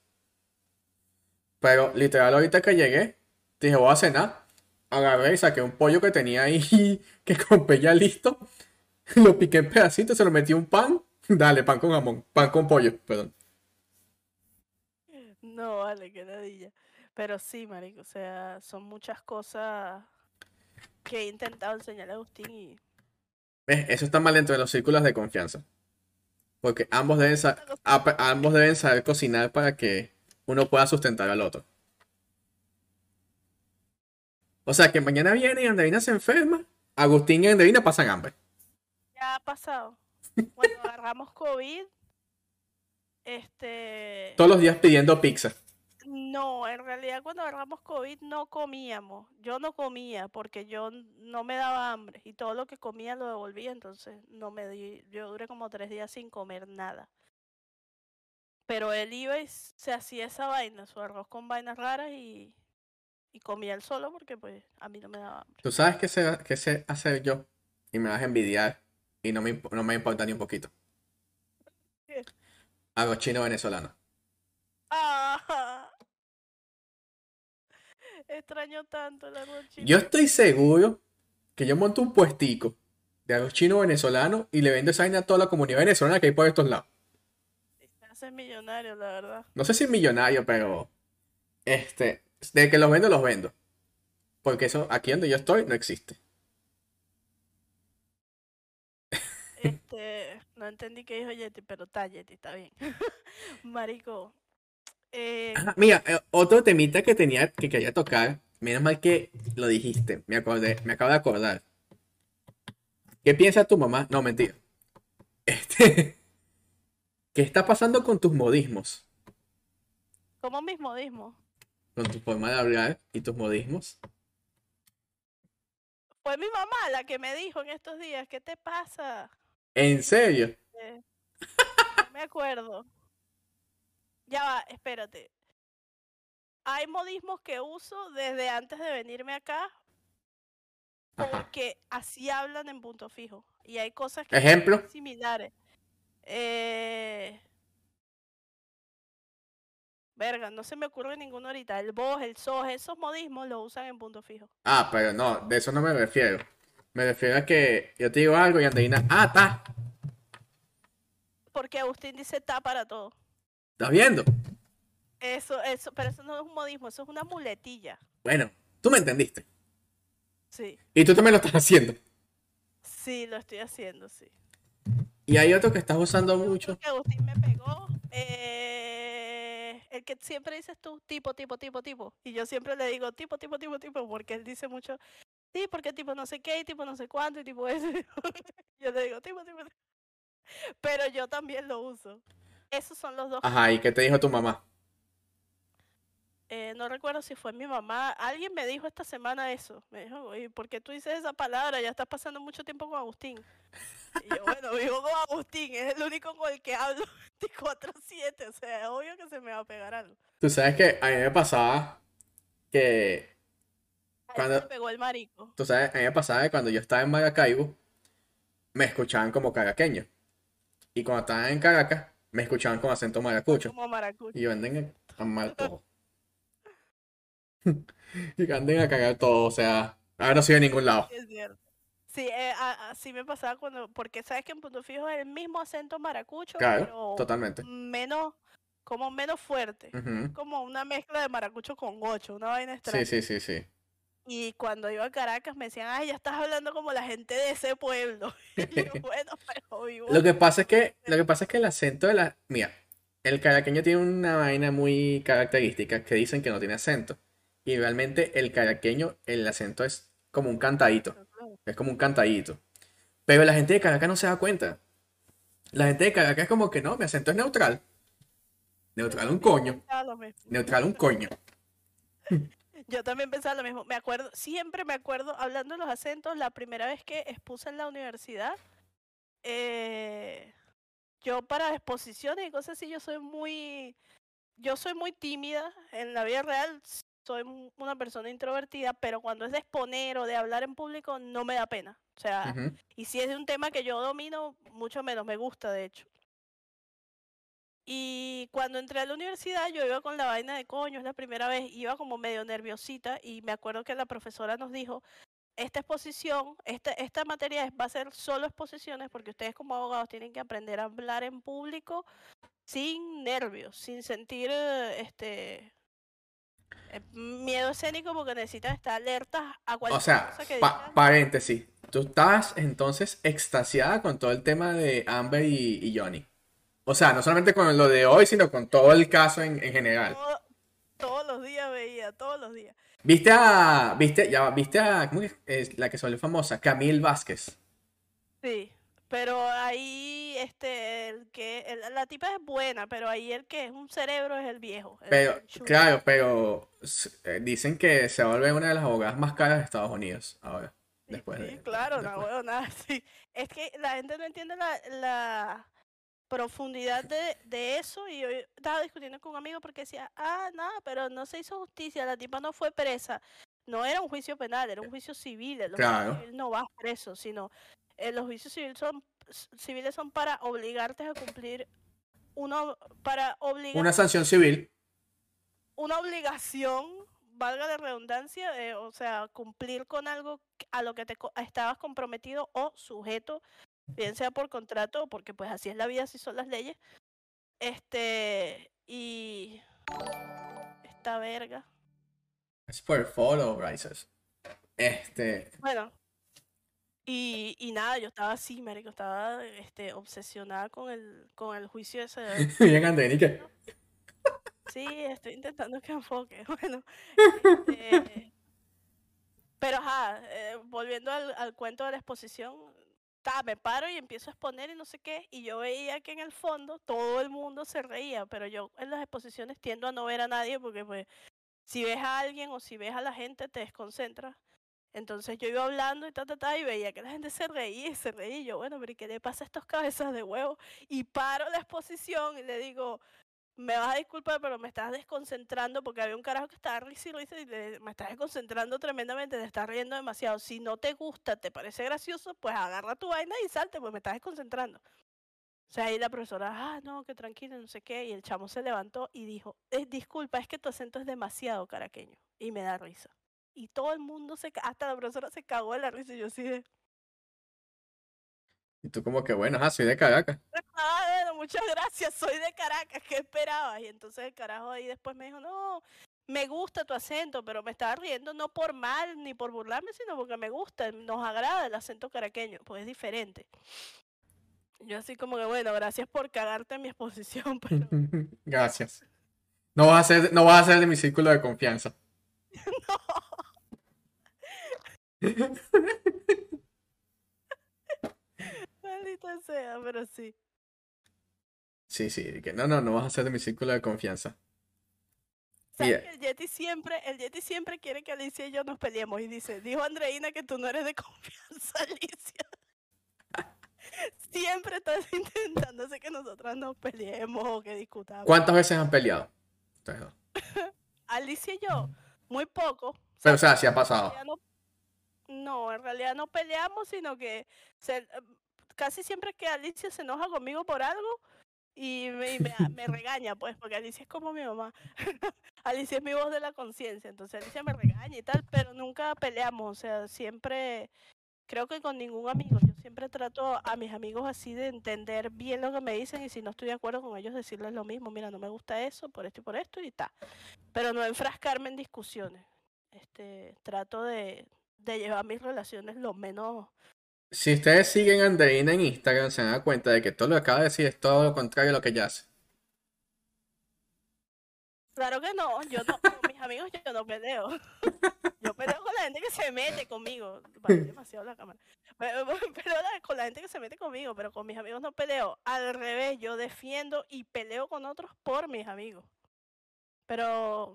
Pero literal, ahorita que llegué, dije, voy a cenar. Agarré y saqué un pollo que tenía ahí, que compré ya listo. Lo piqué en pedacitos, se lo metí un pan. Dale, pan con jamón. Pan con pollo, perdón. No, vale, qué ladilla. Pero sí, marico, o sea, son muchas cosas que he intentado enseñarle a Agustín y ¿Ves? Eso está mal dentro de los círculos de confianza. Porque ambos deben, ambos deben saber cocinar para que uno pueda sustentar al otro. O sea, que mañana viene y Andreina se enferma. Agustín y Andreina pasan hambre. ya ha pasado. Cuando agarramos COVID, este... Todos los días pidiendo pizza. No, en realidad cuando agarramos COVID no comíamos. Yo no comía porque yo no me daba hambre y todo lo que comía lo devolvía, entonces no me di, yo duré como tres días sin comer nada. Pero él iba y se hacía esa vaina, su arroz con vainas raras y, y comía él solo porque pues a mí no me daba hambre. Tú sabes qué sé, qué sé hacer yo y me vas a envidiar y no me, no me importa ni un poquito. ¿Qué? Hago chino venezolano. ¡Ah! Extraño tanto el arroz chino. Yo estoy seguro que yo monto un puestico de arroz chino venezolano y le vendo esa vaina a toda la comunidad venezolana que hay por estos lados. Te haces millonario, la verdad. No sé si es millonario, pero este, de que los vendo, los vendo. Porque eso aquí donde yo estoy no existe. Este, no entendí qué dijo Yeti, pero está Yeti, está bien. Marico. Eh, Ah, mira, eh, otro temita que tenía que quería tocar, menos mal que lo dijiste, me acordé, me acabo de acordar. ¿Qué piensa tu mamá? No, mentira. Este, ¿qué está pasando con tus modismos? ¿Cómo mis modismos? Con tu forma de hablar y tus modismos. Fue mi mamá la que me dijo en estos días, ¿qué te pasa? ¿En serio? Eh, no me acuerdo. Ya va, espérate. Hay modismos que uso desde antes de venirme acá porque así hablan en punto fijo. Y hay cosas que Ejemplo. son similares. Eh... Verga, no se me ocurre ninguno ahorita. El vos, el sos, esos modismos los usan en punto fijo. Ah, pero no, de eso no me refiero. Me refiero a que yo te digo algo y Andreina, ah, está, Porque Agustín dice ta para todo. ¿Estás viendo? Eso, eso, pero eso no es un modismo, eso es una muletilla. Bueno, tú me entendiste. Sí, Y tú también lo estás haciendo. sí. Lo estoy haciendo, sí. Y hay otro que estás usando mucho. Que Agustín me pegó. Eh, el que siempre dices tú, tipo, tipo, tipo, tipo. Y yo siempre le digo tipo, tipo, tipo, tipo, porque él dice mucho, sí, porque tipo no sé qué, y tipo no sé cuánto, y tipo eso. yo le digo tipo, tipo, tipo. Pero yo también lo uso. Esos son los dos. Ajá, ¿y qué te dijo tu mamá? Eh, no recuerdo si fue mi mamá. Alguien me dijo esta semana eso. Me dijo, ¿y por qué tú dices esa palabra? Ya estás pasando mucho tiempo con Agustín. Y yo, bueno, vivo con Agustín, es el único con el que hablo 24-7. O sea, es obvio que se me va a pegar algo. Tú sabes que a mí me pasaba que. Cuando... me pegó el marico. Tú sabes, a mí me pasaba que cuando yo estaba en Maracaibo, me escuchaban como caraqueño. Y cuando estaba en Caracas, me escuchaban con acento maracucho. Como maracucho. Y yo anden a mal todo. y anden a cagar todo, o sea, ahora no soy de ningún lado. Es cierto. Sí, eh, así me pasaba cuando, porque sabes que en Punto Fijo es el mismo acento maracucho, claro, pero totalmente. menos, como menos fuerte, como una mezcla de maracucho con gocho, una vaina extraña. Sí, sí, sí, sí. Y cuando iba a Caracas me decían, ay, ya estás hablando como la gente de ese pueblo. Y bueno, pero vivo. Lo que pasa es que, lo que pasa es que el acento de la, mira, el caraqueño tiene una vaina muy característica que dicen que no tiene acento. Y realmente el caraqueño, el acento es como un cantadito. Es como un cantadito. Pero la gente de Caracas no se da cuenta. La gente de Caracas es como que no, mi acento es neutral. Neutral un coño. Neutral un coño. Yo también pensaba lo mismo. Me acuerdo, siempre me acuerdo, hablando de los acentos, la primera vez que expuse en la universidad, eh, yo para exposiciones y cosas así, yo soy muy, yo soy muy tímida. En la vida real soy una persona introvertida, pero cuando es de exponer o de hablar en público, no me da pena. O sea, y si es de un tema que yo domino, mucho menos, me gusta de hecho. Y cuando entré a la universidad, yo iba con la vaina de coño, es la primera vez, iba como medio nerviosita y me acuerdo que la profesora nos dijo, esta exposición, esta, esta materia va a ser solo exposiciones porque ustedes como abogados tienen que aprender a hablar en público sin nervios, sin sentir este eh, miedo escénico porque necesitan estar alertas a cualquier o sea, cosa que paréntesis, tú estabas entonces extasiada con todo el tema de Amber y Johnny. O sea, no solamente con lo de hoy, sino con todo el caso en, general. todos los días veía, todos los días. ¿Viste a, viste, ya, viste a, ¿cómo es la que salió famosa? Camille Vázquez. Sí, pero ahí, este, el que, la tipa es buena, pero ahí el que es un cerebro es el viejo. pero, claro, pero eh, dicen que se vuelve una de las abogadas más caras de Estados Unidos ahora. Después sí, claro, no, bueno, nada, sí. Es que la gente no entiende la profundidad de, de, eso y yo estaba discutiendo con un amigo porque decía, ah, nada, pero no se hizo justicia, la tipa no fue presa. No era un juicio penal, era un juicio civil. Los claro. no va preso, sino eh, los juicios civiles son, civiles son para obligarte a cumplir uno, para obligar... Una sanción civil. Una obligación, valga la redundancia, o sea, cumplir con algo a lo que te estabas comprometido o sujeto bien sea por contrato, porque pues así es la vida, así son las leyes. Este, y esta verga. Es por follow, Rises. Este. Bueno. Y, y nada, yo estaba así, marico, estaba este, obsesionada con el, con el juicio ese. Bien, ¿qué? Sí, estoy intentando que enfoque. Bueno, este, pero ajá, eh, volviendo al, al, cuento de la exposición, me paro y empiezo a exponer y no sé qué, y yo veía que en el fondo todo el mundo se reía, pero yo en las exposiciones tiendo a no ver a nadie porque pues si ves a alguien o si ves a la gente te desconcentras. Entonces yo iba hablando y ta, ta, ta, y veía que la gente se reía y se reía. Y yo, bueno, pero ¿qué le pasa a estos cabezas de huevo? Y paro la exposición y le digo, me vas a disculpar, pero me estás desconcentrando porque había un carajo que estaba risa y risa y me estás desconcentrando tremendamente, te estás riendo demasiado. Si no te gusta, te parece gracioso, pues agarra tu vaina y salte, pues me estás desconcentrando. O sea, ahí la profesora, ah, no, que tranquilo, no sé qué, y el chamo se levantó y dijo, eh, disculpa, es que tu acento es demasiado caraqueño. Y me da risa. Y todo el mundo se, hasta la profesora se cagó de la risa y yo así de... Y tú como que, bueno, ah, soy de Caracas. Ah, bueno, muchas gracias, soy de Caracas, ¿qué esperabas? Y entonces el carajo ahí después me dijo, no, me gusta tu acento, pero me estaba riendo no por mal ni por burlarme, sino porque me gusta, nos agrada el acento caraqueño, pues es diferente. Yo así como que, bueno, gracias por cagarte en mi exposición, pero... gracias. No vas, a ser, no vas a ser de mi círculo de confianza. no. Maldita sea, pero sí. Sí, sí, que no, no, no vas a ser de mi círculo de confianza. ¿Sabes que el Yeti siempre, el Yeti siempre quiere que Alicia y yo nos peleemos y dice, dijo Andreina que tú no eres de confianza, Alicia. siempre estás intentando hacer que nosotras nos peleemos o que discutamos. ¿Cuántas veces han peleado? Alicia y yo, muy poco. Pero, o sea, sí ha pasado. No, en realidad no peleamos, sino que casi siempre que Alicia se enoja conmigo por algo, y, me, me, regaña, pues, porque Alicia es como mi mamá. Alicia es mi voz de la conciencia, entonces Alicia me regaña y tal, pero nunca peleamos, o sea, siempre, creo que con ningún amigo, yo siempre trato a mis amigos así de entender bien lo que me dicen y si no estoy de acuerdo con ellos decirles lo mismo, mira, no me gusta eso, por esto y por esto y tal, pero no enfrascarme en discusiones, este, trato de, de llevar mis relaciones lo menos si ustedes siguen a Andreina en Instagram, se dan cuenta de que todo lo que acaba de decir es todo lo contrario a lo que ella hace. Claro que no, yo no, con mis amigos yo no peleo. Yo peleo con la gente que se mete conmigo. Vale, demasiado la cámara. Pero, con la gente que se mete conmigo, pero con mis amigos no peleo. Al revés, yo defiendo y peleo con otros por mis amigos. Pero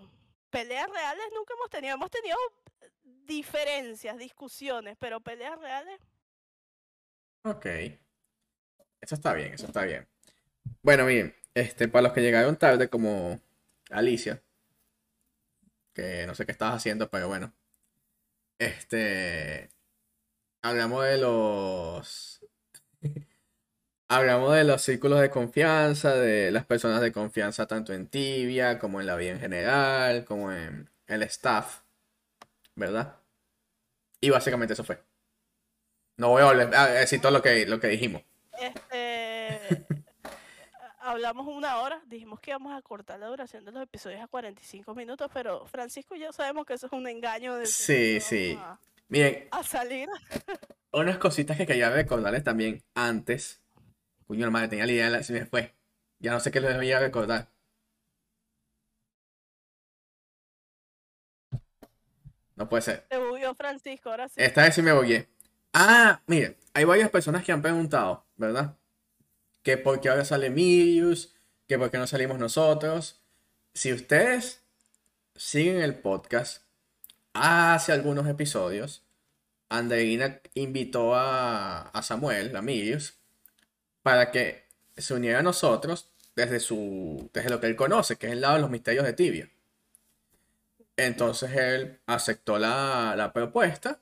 peleas reales nunca hemos tenido. Hemos tenido diferencias, discusiones, pero peleas reales Ok. Eso está bien, eso está bien. Bueno, miren, este, para los que llegaron tarde, como Alicia, que no sé qué estabas haciendo, pero bueno. Este. Hablamos de los. hablamos de los círculos de confianza, de las personas de confianza tanto en Tibia como en la vida en general, como en el staff, ¿verdad? Y básicamente eso fue. No voy a volver a decir todo lo que, lo que dijimos. Este, hablamos una hora, dijimos que íbamos a cortar la duración de los episodios a 45 minutos, pero Francisco y yo sabemos que eso es un engaño. De sí, sí. Miren. A salir. Unas cositas que quería recordarles también antes. Cuño, madre, tenía la idea, se me fue. Ya no sé qué les voy a recordar. No puede ser. Te bugueó Francisco, ahora sí. Esta vez sí me bugué. Ah, miren, hay varias personas que han preguntado, ¿verdad? Que por qué ahora sale Mirius, que por qué no salimos nosotros. Si ustedes siguen el podcast, hace algunos episodios, Andreina invitó a, Samuel, a Mirius, para que se uniera a nosotros desde, su, desde lo que él conoce, que es el lado de los misterios de Tibia. Entonces él aceptó la, la propuesta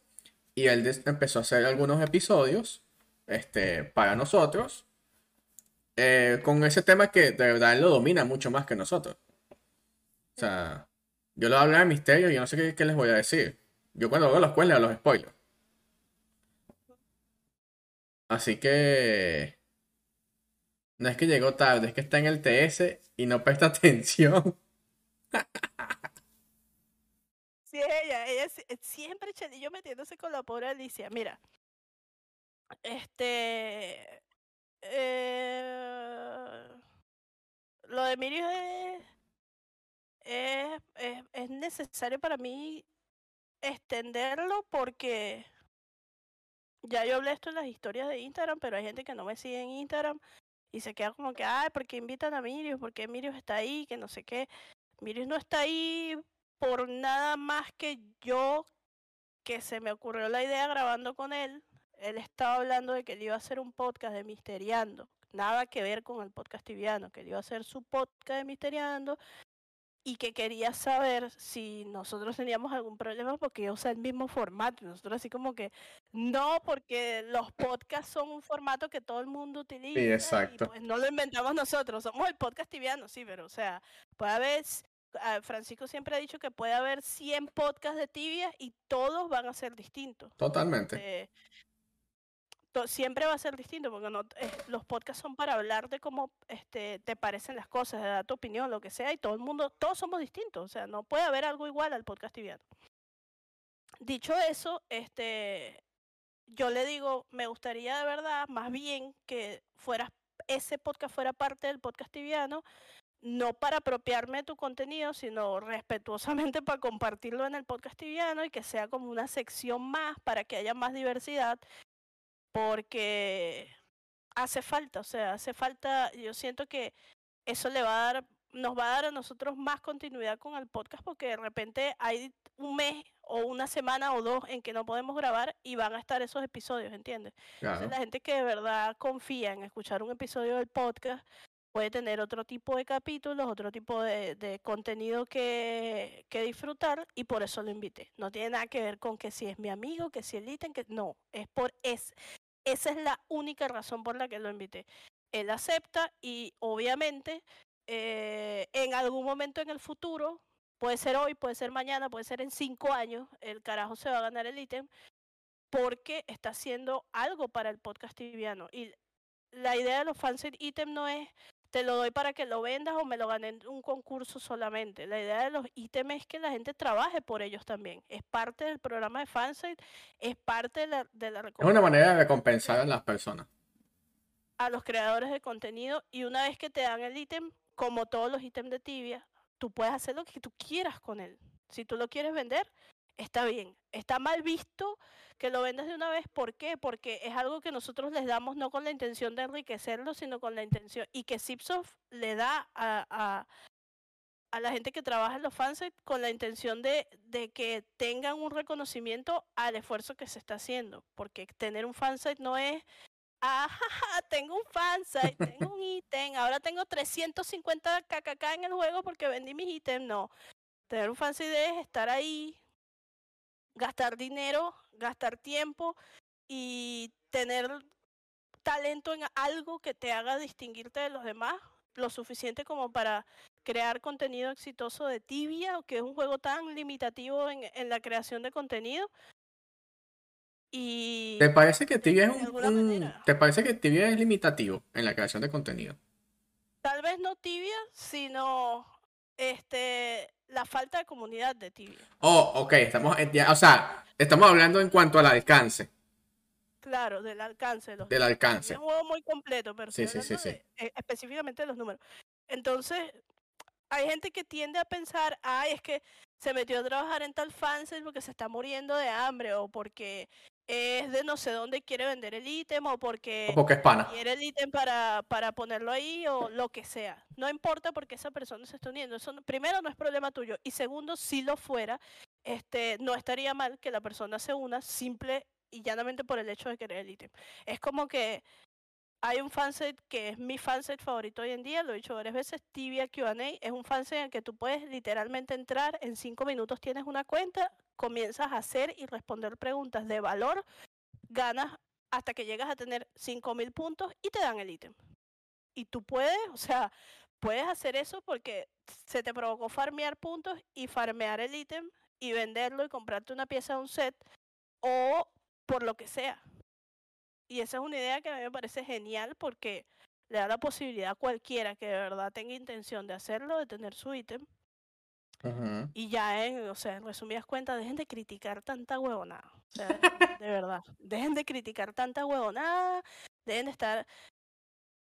y él empezó a hacer algunos episodios este, para nosotros eh, con ese tema que de verdad él lo domina mucho más que nosotros. O sea, yo lo hablo de misterio y yo no sé qué, les voy a decir. Yo cuando veo los cuentos los spoilers. Así que... No es que llegó tarde, es que está en el TS y no presta atención. Sí, ella, ella eh, siempre yo metiéndose con la pobre Alicia. Mira, este. Eh, lo de Miriam es, es, es, necesario para mí extenderlo porque ya yo hablé esto en las historias de Instagram, pero hay gente que no me sigue en Instagram y se queda como que, ay, ¿por qué invitan a Miriam? ¿Por qué está ahí? Que no sé qué. Miriam no está ahí por nada más que yo, que se me ocurrió la idea grabando con él, él estaba hablando de que él iba a hacer un podcast de Misteriando, nada que ver con el podcast tibiano, que él iba a hacer su podcast de Misteriando y que quería saber si nosotros teníamos algún problema porque usa el mismo formato. Nosotros así como que no, porque los podcasts son un formato que todo el mundo utiliza. Sí, exacto. Y pues no lo inventamos nosotros, somos el podcast tibiano, sí, pero o sea, puede haber Francisco siempre ha dicho que puede haber 100 podcasts de tibia y todos van a ser distintos. Totalmente. Eh, to- siempre va a ser distinto porque no, eh, los podcasts son para hablar de cómo este, te parecen las cosas, de dar tu opinión, lo que sea, y todo el mundo, todos somos distintos, o sea, no puede haber algo igual al podcast tibiano. Dicho eso, este, yo le digo, me gustaría de verdad, más bien que fuera, ese podcast fuera parte del podcast tibiano, no para apropiarme de tu contenido, sino respetuosamente para compartirlo en el podcast tibiano y que sea como una sección más para que haya más diversidad, porque hace falta, o sea, hace falta, yo siento que eso le va a dar, nos va a dar a nosotros más continuidad con el podcast porque de repente hay un mes o una semana o dos en que no podemos grabar y van a estar esos episodios, ¿entiendes? Entonces, la gente que de verdad confía en escuchar un episodio del podcast puede tener otro tipo de capítulos, otro tipo de, contenido que, que disfrutar y por eso lo invité. No tiene nada que ver con que si es mi amigo, que si el ítem, que no, es por es, esa es la única razón por la que lo invité. Él acepta y obviamente eh, en algún momento en el futuro, puede ser hoy, puede ser mañana, puede ser en cinco años, el carajo se va a ganar el ítem porque está haciendo algo para el podcast tibiano. Y la idea de los fansite ítem no es te lo doy para que lo vendas o me lo gané en un concurso solamente. La idea de los ítems es que la gente trabaje por ellos también. Es parte del programa de fansite, es parte de la, de la Es una manera de recompensar a las personas. a los creadores de contenido y una vez que te dan el ítem, como todos los ítems de Tibia, tú puedes hacer lo que tú quieras con él. Si tú lo quieres vender, está bien. Está mal visto que lo vendas de una vez. ¿Por qué? Porque es algo que nosotros les damos no con la intención de enriquecerlo, sino con la intención y que Zipsoft le da a, a, a la gente que trabaja en los fansites con la intención de, de que tengan un reconocimiento al esfuerzo que se está haciendo. Porque tener un fansite no es jaja, tengo un fansite, tengo un ítem, ahora tengo 350 KKK en el juego porque vendí mis ítems. No, tener un fansite es estar ahí, gastar dinero, gastar tiempo y tener talento en algo que te haga distinguirte de los demás, lo suficiente como para crear contenido exitoso de Tibia, que es un juego tan limitativo en, en la creación de contenido. Y ¿Te parece que Tibia es un, un-. ¿Te parece que Tibia es limitativo en la creación de contenido? tal vez no Tibia, sino este la falta de comunidad de Tibia. Oh, ok, estamos, ya, o sea, estamos hablando en cuanto al alcance, Claro, del alcance los del alcance. Es un juego muy completo, pero Sí, sí, sí, sí. de- eh, específicamente de los números. Entonces, hay gente que tiende a pensar, ay, es que se metió a trabajar en tal fansite porque se está muriendo de hambre, o porque es de no sé dónde quiere vender el ítem, o porque O porque es pana. quiere el ítem para, para ponerlo ahí, o lo que sea. No importa porque esa persona se está uniendo. Eso, primero, no es problema tuyo. Y segundo, si lo fuera, este, no estaría mal que la persona se una simple y llanamente por el hecho de querer el ítem. Es como que hay un fansite que es mi fansite favorito hoy en día, lo he dicho varias veces, Tibia Q&A, es un fansite en el que tú puedes literalmente entrar, en cinco minutos tienes una cuenta, comienzas a hacer y responder preguntas de valor, ganas hasta que llegas a tener 5000 puntos y te dan el ítem. Y tú puedes, o sea, puedes hacer eso porque se te provocó farmear puntos y farmear el ítem y venderlo y comprarte una pieza de un set o por lo que sea. Y esa es una idea que a mí me parece genial porque le da la posibilidad a cualquiera que de verdad tenga intención de hacerlo, de tener su ítem. Y ya en, o sea, en resumidas cuentas, dejen de criticar tanta huevonada. O sea, de verdad. Dejen de criticar tanta huevonada. Dejen de estar.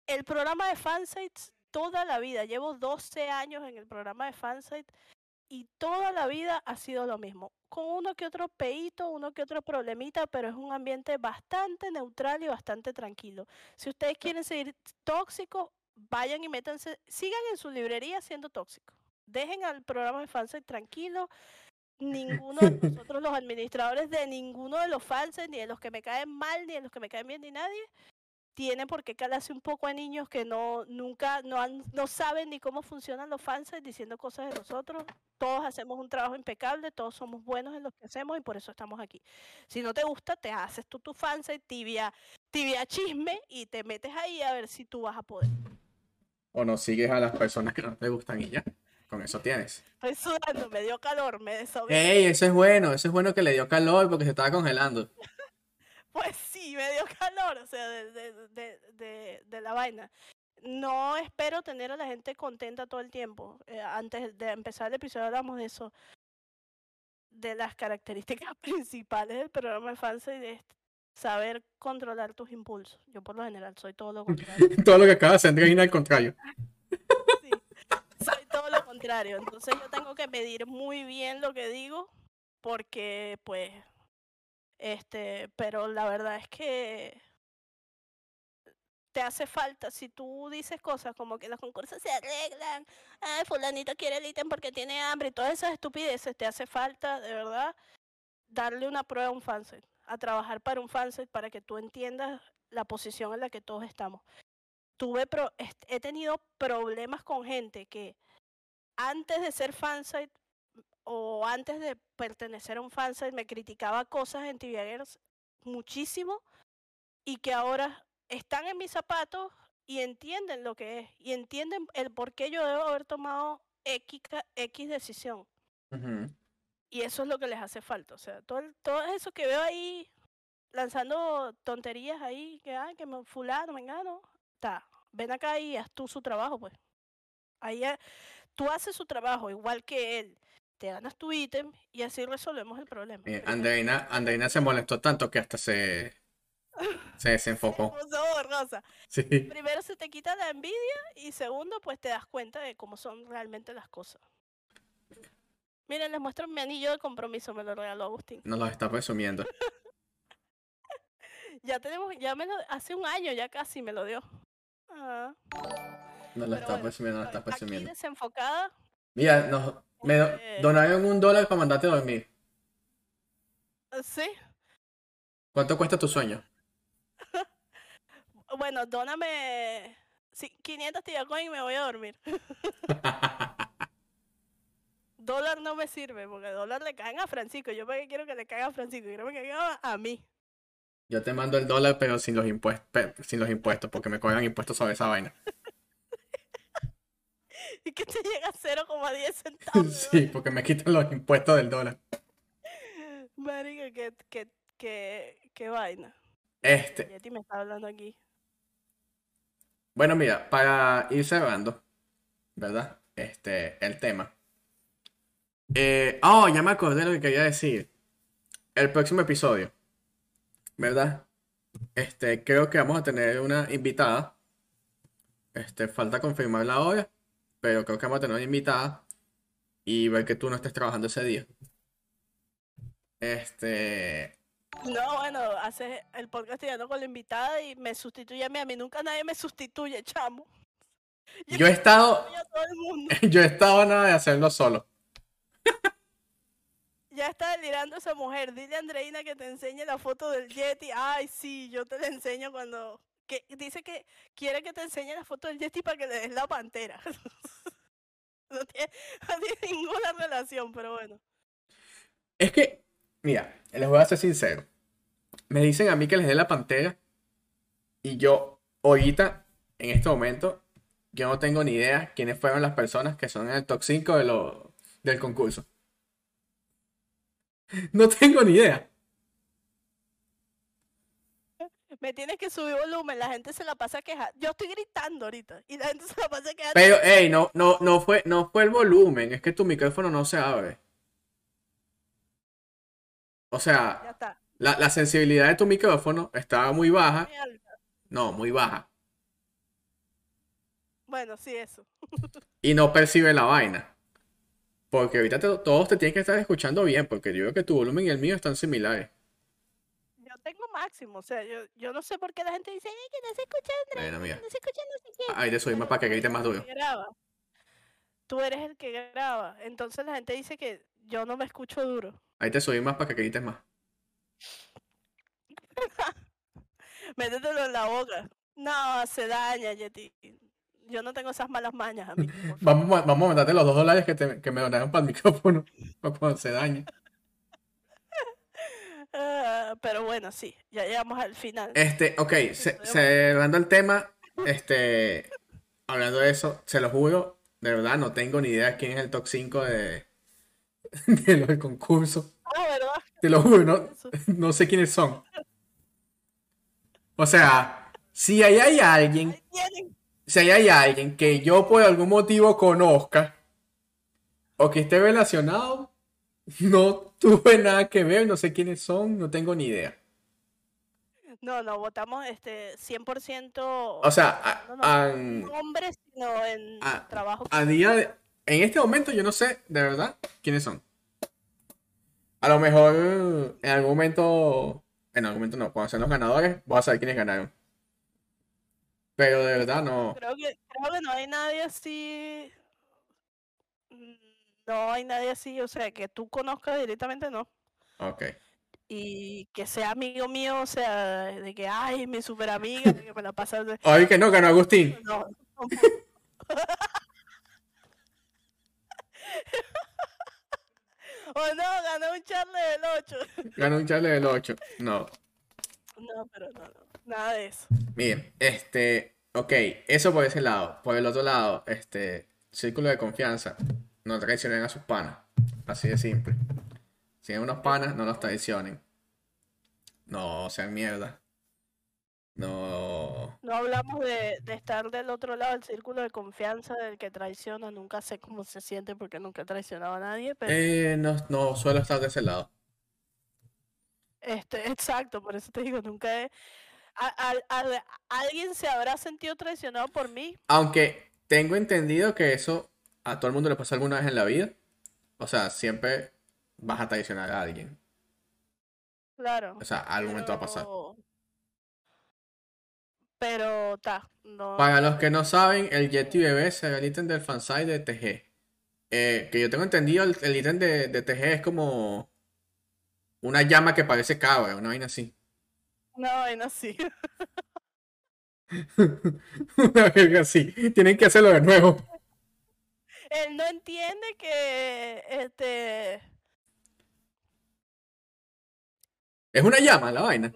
El programa de fansites toda la vida. Llevo 12 años en el programa de fansite y toda la vida ha sido lo mismo. Con uno que otro peito, uno que otro problemita, pero es un ambiente bastante neutral y bastante tranquilo. Si ustedes quieren seguir tóxicos, vayan y métanse, sigan en su librería siendo tóxicos. Dejen al programa de fansite tranquilo. Ninguno de nosotros, los administradores de ninguno de los fansites, ni de los que me caen mal, ni de los que me caen bien, ni nadie, tiene por qué calarse un poco a niños que no nunca no han, no saben ni cómo funcionan los fansites diciendo cosas de nosotros. Todos hacemos un trabajo impecable, todos somos buenos en lo que hacemos y por eso estamos aquí. Si no te gusta, te haces tú tu fansite tibia tibia chisme y te metes ahí a ver si tú vas a poder. O no sigues a las personas que no te gustan y ya. Con eso tienes. Estoy sudando, me dio calor, me desahogué. ¡Ey! Eso es bueno. Eso es bueno que le dio calor porque se estaba congelando. Pues sí, me dio calor, o sea, de, de, de, de, de la vaina. No espero tener a la gente contenta todo el tiempo. Eh, antes de empezar el episodio hablamos de eso, de las características principales del programa de Fancy, de saber controlar tus impulsos. Yo por lo general soy todo lo contrario. Todo lo que acaba de hacer Andreina al contrario. Sí, soy todo lo contrario. Entonces yo tengo que medir muy bien lo que digo porque pues este, pero la verdad es que te hace falta si tú dices cosas como que los concursos se arreglan, ay, fulanito quiere el ítem porque tiene hambre y todas esas estupideces, te hace falta de verdad darle una prueba a un fanset, a trabajar para un fanset para que tú entiendas la posición en la que todos estamos. Tuve he tenido problemas con gente que antes de ser fansite o antes de pertenecer a un fansite me criticaba cosas en TVGers muchísimo y que ahora están en mis zapatos y entienden lo que es y entienden el por qué yo debo haber tomado X, X decisión. Y eso es lo que les hace falta. O sea, todo, el- todo eso que veo ahí lanzando tonterías ahí, que, ay, que me fulano, me engano. Ta, ven acá y haz tú su trabajo, pues. Ahí eh, tú haces su trabajo igual que él. Te ganas tu ítem y así resolvemos el problema. Eh, Primero- Andreina, Andreina se molestó tanto que hasta se, se desenfocó. borrosa. Sí. Primero se te quita la envidia y segundo, pues te das cuenta de cómo son realmente las cosas. Miren, les muestro mi anillo de compromiso, me lo regaló Agustín. Nos lo está presumiendo. Ya tenemos, ya me lo, hace un año ya casi me lo dio. Ah, Nos lo está bueno, presumiendo, nos a- está aquí presumiendo. desenfocada, Mira, nos, me do- Este- donaron un dólar para mandarte a dormir. eh, sí. ¿Cuánto cuesta tu sueño? Bueno, dóname sí, 500 Tiacoin y me voy a dormir. Dólar no me sirve, porque dólar le caen a Francisco. Yo para qué quiero que le caiga a Francisco, quiero que caiga a mí. Yo te mando el dólar, pero sin los impuestos, sin los impuestos, porque me cobran impuestos sobre esa vaina. Y que te llega a 0,10 centavos. Sí, porque me quitan los impuestos del dólar. Marica, qué, qué, qué, qué vaina. Este, Yeti me está hablando aquí. bueno, mira, para ir cerrando, ¿verdad? Este, el tema. Eh, oh, ya me acordé de lo que quería decir. El próximo episodio, ¿verdad? Este, creo que vamos a tener una invitada. Este, falta confirmar la hora, pero creo que vamos a tener una invitada y ver que tú no estés trabajando ese día. Este, No, bueno, hace el podcast tirando con la invitada y me sustituye a mí. A mí nunca nadie me sustituye, chamo. yo he estado, yo he estado nada de hacerlo solo. Ya está delirando esa mujer. Dile a Andreina que te enseñe la foto del Yeti. Ay, sí, yo te la enseño cuando. Dice que quiere que te enseñe la foto del Yeti para que le des la pantera. no, tiene, no tiene ninguna relación, pero bueno. Es que, mira, les voy a ser sincero. Me dicen a mí que les dé la pantera y yo, ahorita, en este momento, yo no tengo ni idea quiénes fueron las personas que son en el top 5 de lo, del concurso. No tengo ni idea. Me tienes que subir volumen. La gente se la pasa quejando. Yo estoy gritando ahorita y la gente se la pasa quejando. Pero, hey, no, no, no fue, no fue el volumen, es que tu micrófono no se abre. O Ya sea, está. la, la sensibilidad de tu micrófono estaba muy baja. muy. No, muy baja. Bueno, sí, eso. y no percibe la vaina. Porque ahorita te- todos te tienen que estar escuchando bien, porque yo veo que tu volumen y el mío están similares. Tengo máximo. O sea, yo, yo no sé por qué la gente dice, "Ay, que no se escucha Bueno, mira. no se escucha no sé qué. Ahí te subimos para que grite más duro. graba. Tú eres el que graba. Entonces la gente dice que yo no me escucho duro. Ahí te subí más para que grites más. Métetelo en la boca. No, se daña, Yeti. Yo no tengo esas malas mañas, a mí. Vamos, vamos a mandarte los dos dólares que, te- que me donaron para el micrófono. Para cuando se dañe. Ah, pero bueno, sí, ya llegamos al final. Este, ok, se- cerrando el tema, este, hablando de eso, se lo juro, de verdad no tengo ni idea quién es el top 5 de, de los del concurso. Ah, ¿verdad? Te lo juro, no, no sé quiénes son. O sea, si ahí hay alguien, si ahí hay alguien que yo por algún motivo conozca o que esté relacionado, no tuve nada que ver, no sé quiénes son, no tengo ni idea. No, no, votamos este 100% O sea, no, no hombres, sino en a- trabajo. a día de, en este momento yo no sé de verdad quiénes son. A lo mejor en algún momento, en algún momento no, cuando sean los ganadores, voy a saber quiénes ganaron. Pero de verdad no. Creo que, creo que no hay nadie así. No hay nadie así, o sea, que tú conozcas directamente, no. Ok. Y que sea amigo mío, o sea, de que, ay, mi super amiga, que me la pasa. de- Oye, que no, ganó Agustín. No, o no, ganó un charle del 8. Ganó un Charlie del 8. No. No, pero no, no, nada de eso. Miren, este, ok, eso por ese lado. Por el otro lado, este, círculo de confianza. No traicionen a sus panas. Así de simple. Si hay unos panas, no los traicionen. No sean mierda. No. No hablamos de, de estar del otro lado del círculo de confianza del que traiciona. Nunca sé cómo se siente porque nunca he traicionado a nadie, pero Eh, no, no suelo estar de ese lado. este, exacto, por eso te digo, nunca he. a- a- a- alguien se habrá sentido traicionado por mí. Aunque tengo entendido que eso a todo el mundo le pasa alguna vez en la vida. O sea, siempre vas a traicionar a alguien. Claro. O sea, algún momento va a pasar. Pero, ta, no. Para los que no saben, el Yeti bebé será el ítem del fansite de TG. Eh, que yo tengo entendido, el, el ítem de, de TG es como una llama que parece cabra, una vaina así. No, vaina así. Una verga así. Tienen que hacerlo de nuevo. Él no entiende que este Es una llama la vaina.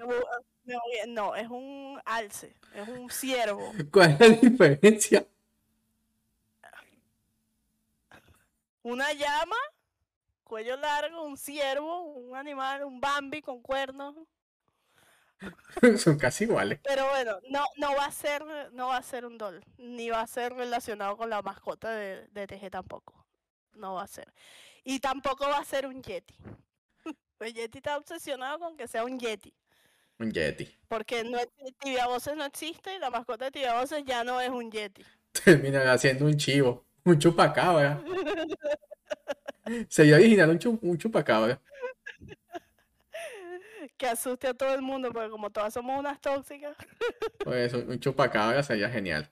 no, es un alce, es un ciervo. ¿Cuál es la diferencia? Una llama, cuello largo, un ciervo, un animal, un Bambi con cuernos. Son casi iguales. Pero bueno, no, no va a ser, no va a ser un doll, ni va a ser relacionado con la mascota de, de TG tampoco. No va a ser. Y tampoco va a ser un Yeti. El Yeti está obsesionado con que sea un Yeti. Un Yeti. Porque no, Tibia Voces no existe y la mascota de Tibia Voces ya no es un Yeti. Termina haciendo un chivo. Un chupacabra. Sería original un, chu- un chupacabra. Que asuste a todo el mundo, porque como todas somos unas tóxicas. Pues un chupacabra sería genial.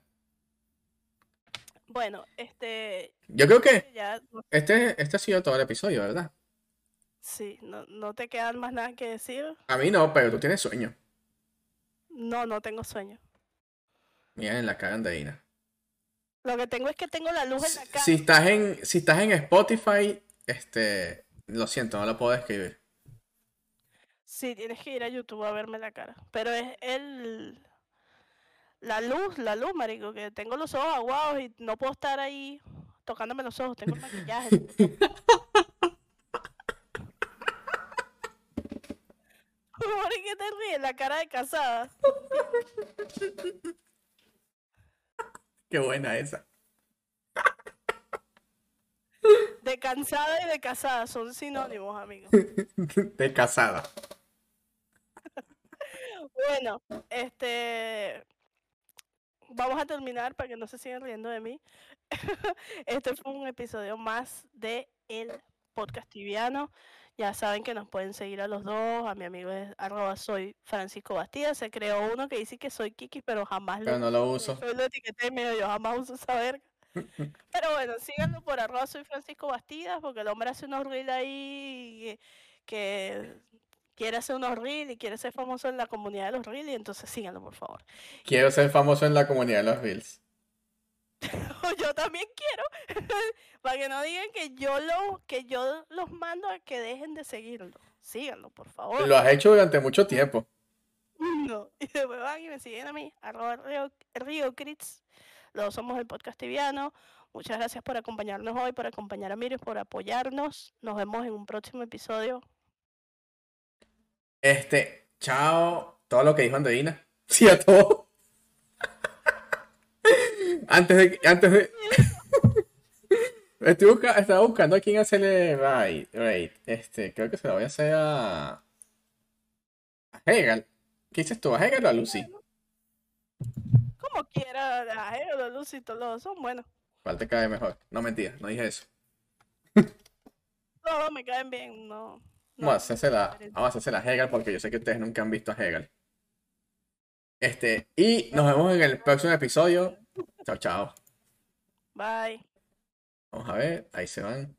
Bueno, este, Yo creo que ya, este, este ha sido todo el episodio, ¿verdad? sí, no, no te quedan más nada que decir. A mí no, pero tú tienes sueño. No, no tengo sueño. Mira en la cara Andreina. Lo que tengo es que tengo la luz en la cara. Si estás en, si estás en Spotify, este, lo siento, no lo puedo escribir. Sí, tienes que ir a YouTube a verme la cara. Pero es el. La luz, la luz, marico, que tengo los ojos aguados y no puedo estar ahí tocándome los ojos, tengo el maquillaje. ¿Por qué te ríes? La cara de casada. Qué buena esa. De cansada y de casada son sinónimos, amigos. De casada. Bueno, este. Vamos a terminar para que no se sigan riendo de mí. Este fue un episodio más de El Podcast Tibiano. Ya saben que nos pueden seguir a los dos. A mi amigo es arroba soy Francisco Bastida. Se creó uno que dice que soy Kiki, pero jamás Pero no lo uso. Yo lo etiqueté y me dijo, yo jamás uso esa verga. Pero bueno, síganlo por arroba soy Francisco Bastidas, porque el hombre hace unos reels ahí que, que quiere hacer unos reels y quiere ser famoso en la comunidad de los reels, y entonces síganlo, por favor. Quiero ser famoso en la comunidad de los Reels. yo también quiero, para que no digan que yo, lo, que yo los mando a que dejen de seguirlo. Síganlo, por favor. Lo has hecho durante mucho tiempo. No. Y después van y me siguen a mí, arroba Río, Río Crits. Los somos el podcast tibiano. Muchas gracias por acompañarnos hoy, por acompañar a Miriam, por apoyarnos. Nos vemos en un próximo episodio. Este, chao. Todo lo que dijo Andreina. Sí, a todo. Antes de. Antes de. Estoy busca- estaba buscando a quién hacerle raid, raid. Este, creo que se lo voy a hacer a. A Hegel. ¿Qué dices tú? ¿A Hegel o a Lucy? Como quiera, la Hegel, los Lucy, todos los- son buenos. ¿Cuál te cae mejor? No mentira, no dije eso. Todos me caen bien, no. Vamos a hacérsela, diferente. vamos a hacérsela a Hegel porque yo sé que ustedes nunca han visto a Hegel. Este, y nos vemos en el próximo episodio. Chao, chao. Bye. Vamos a ver, ahí se van.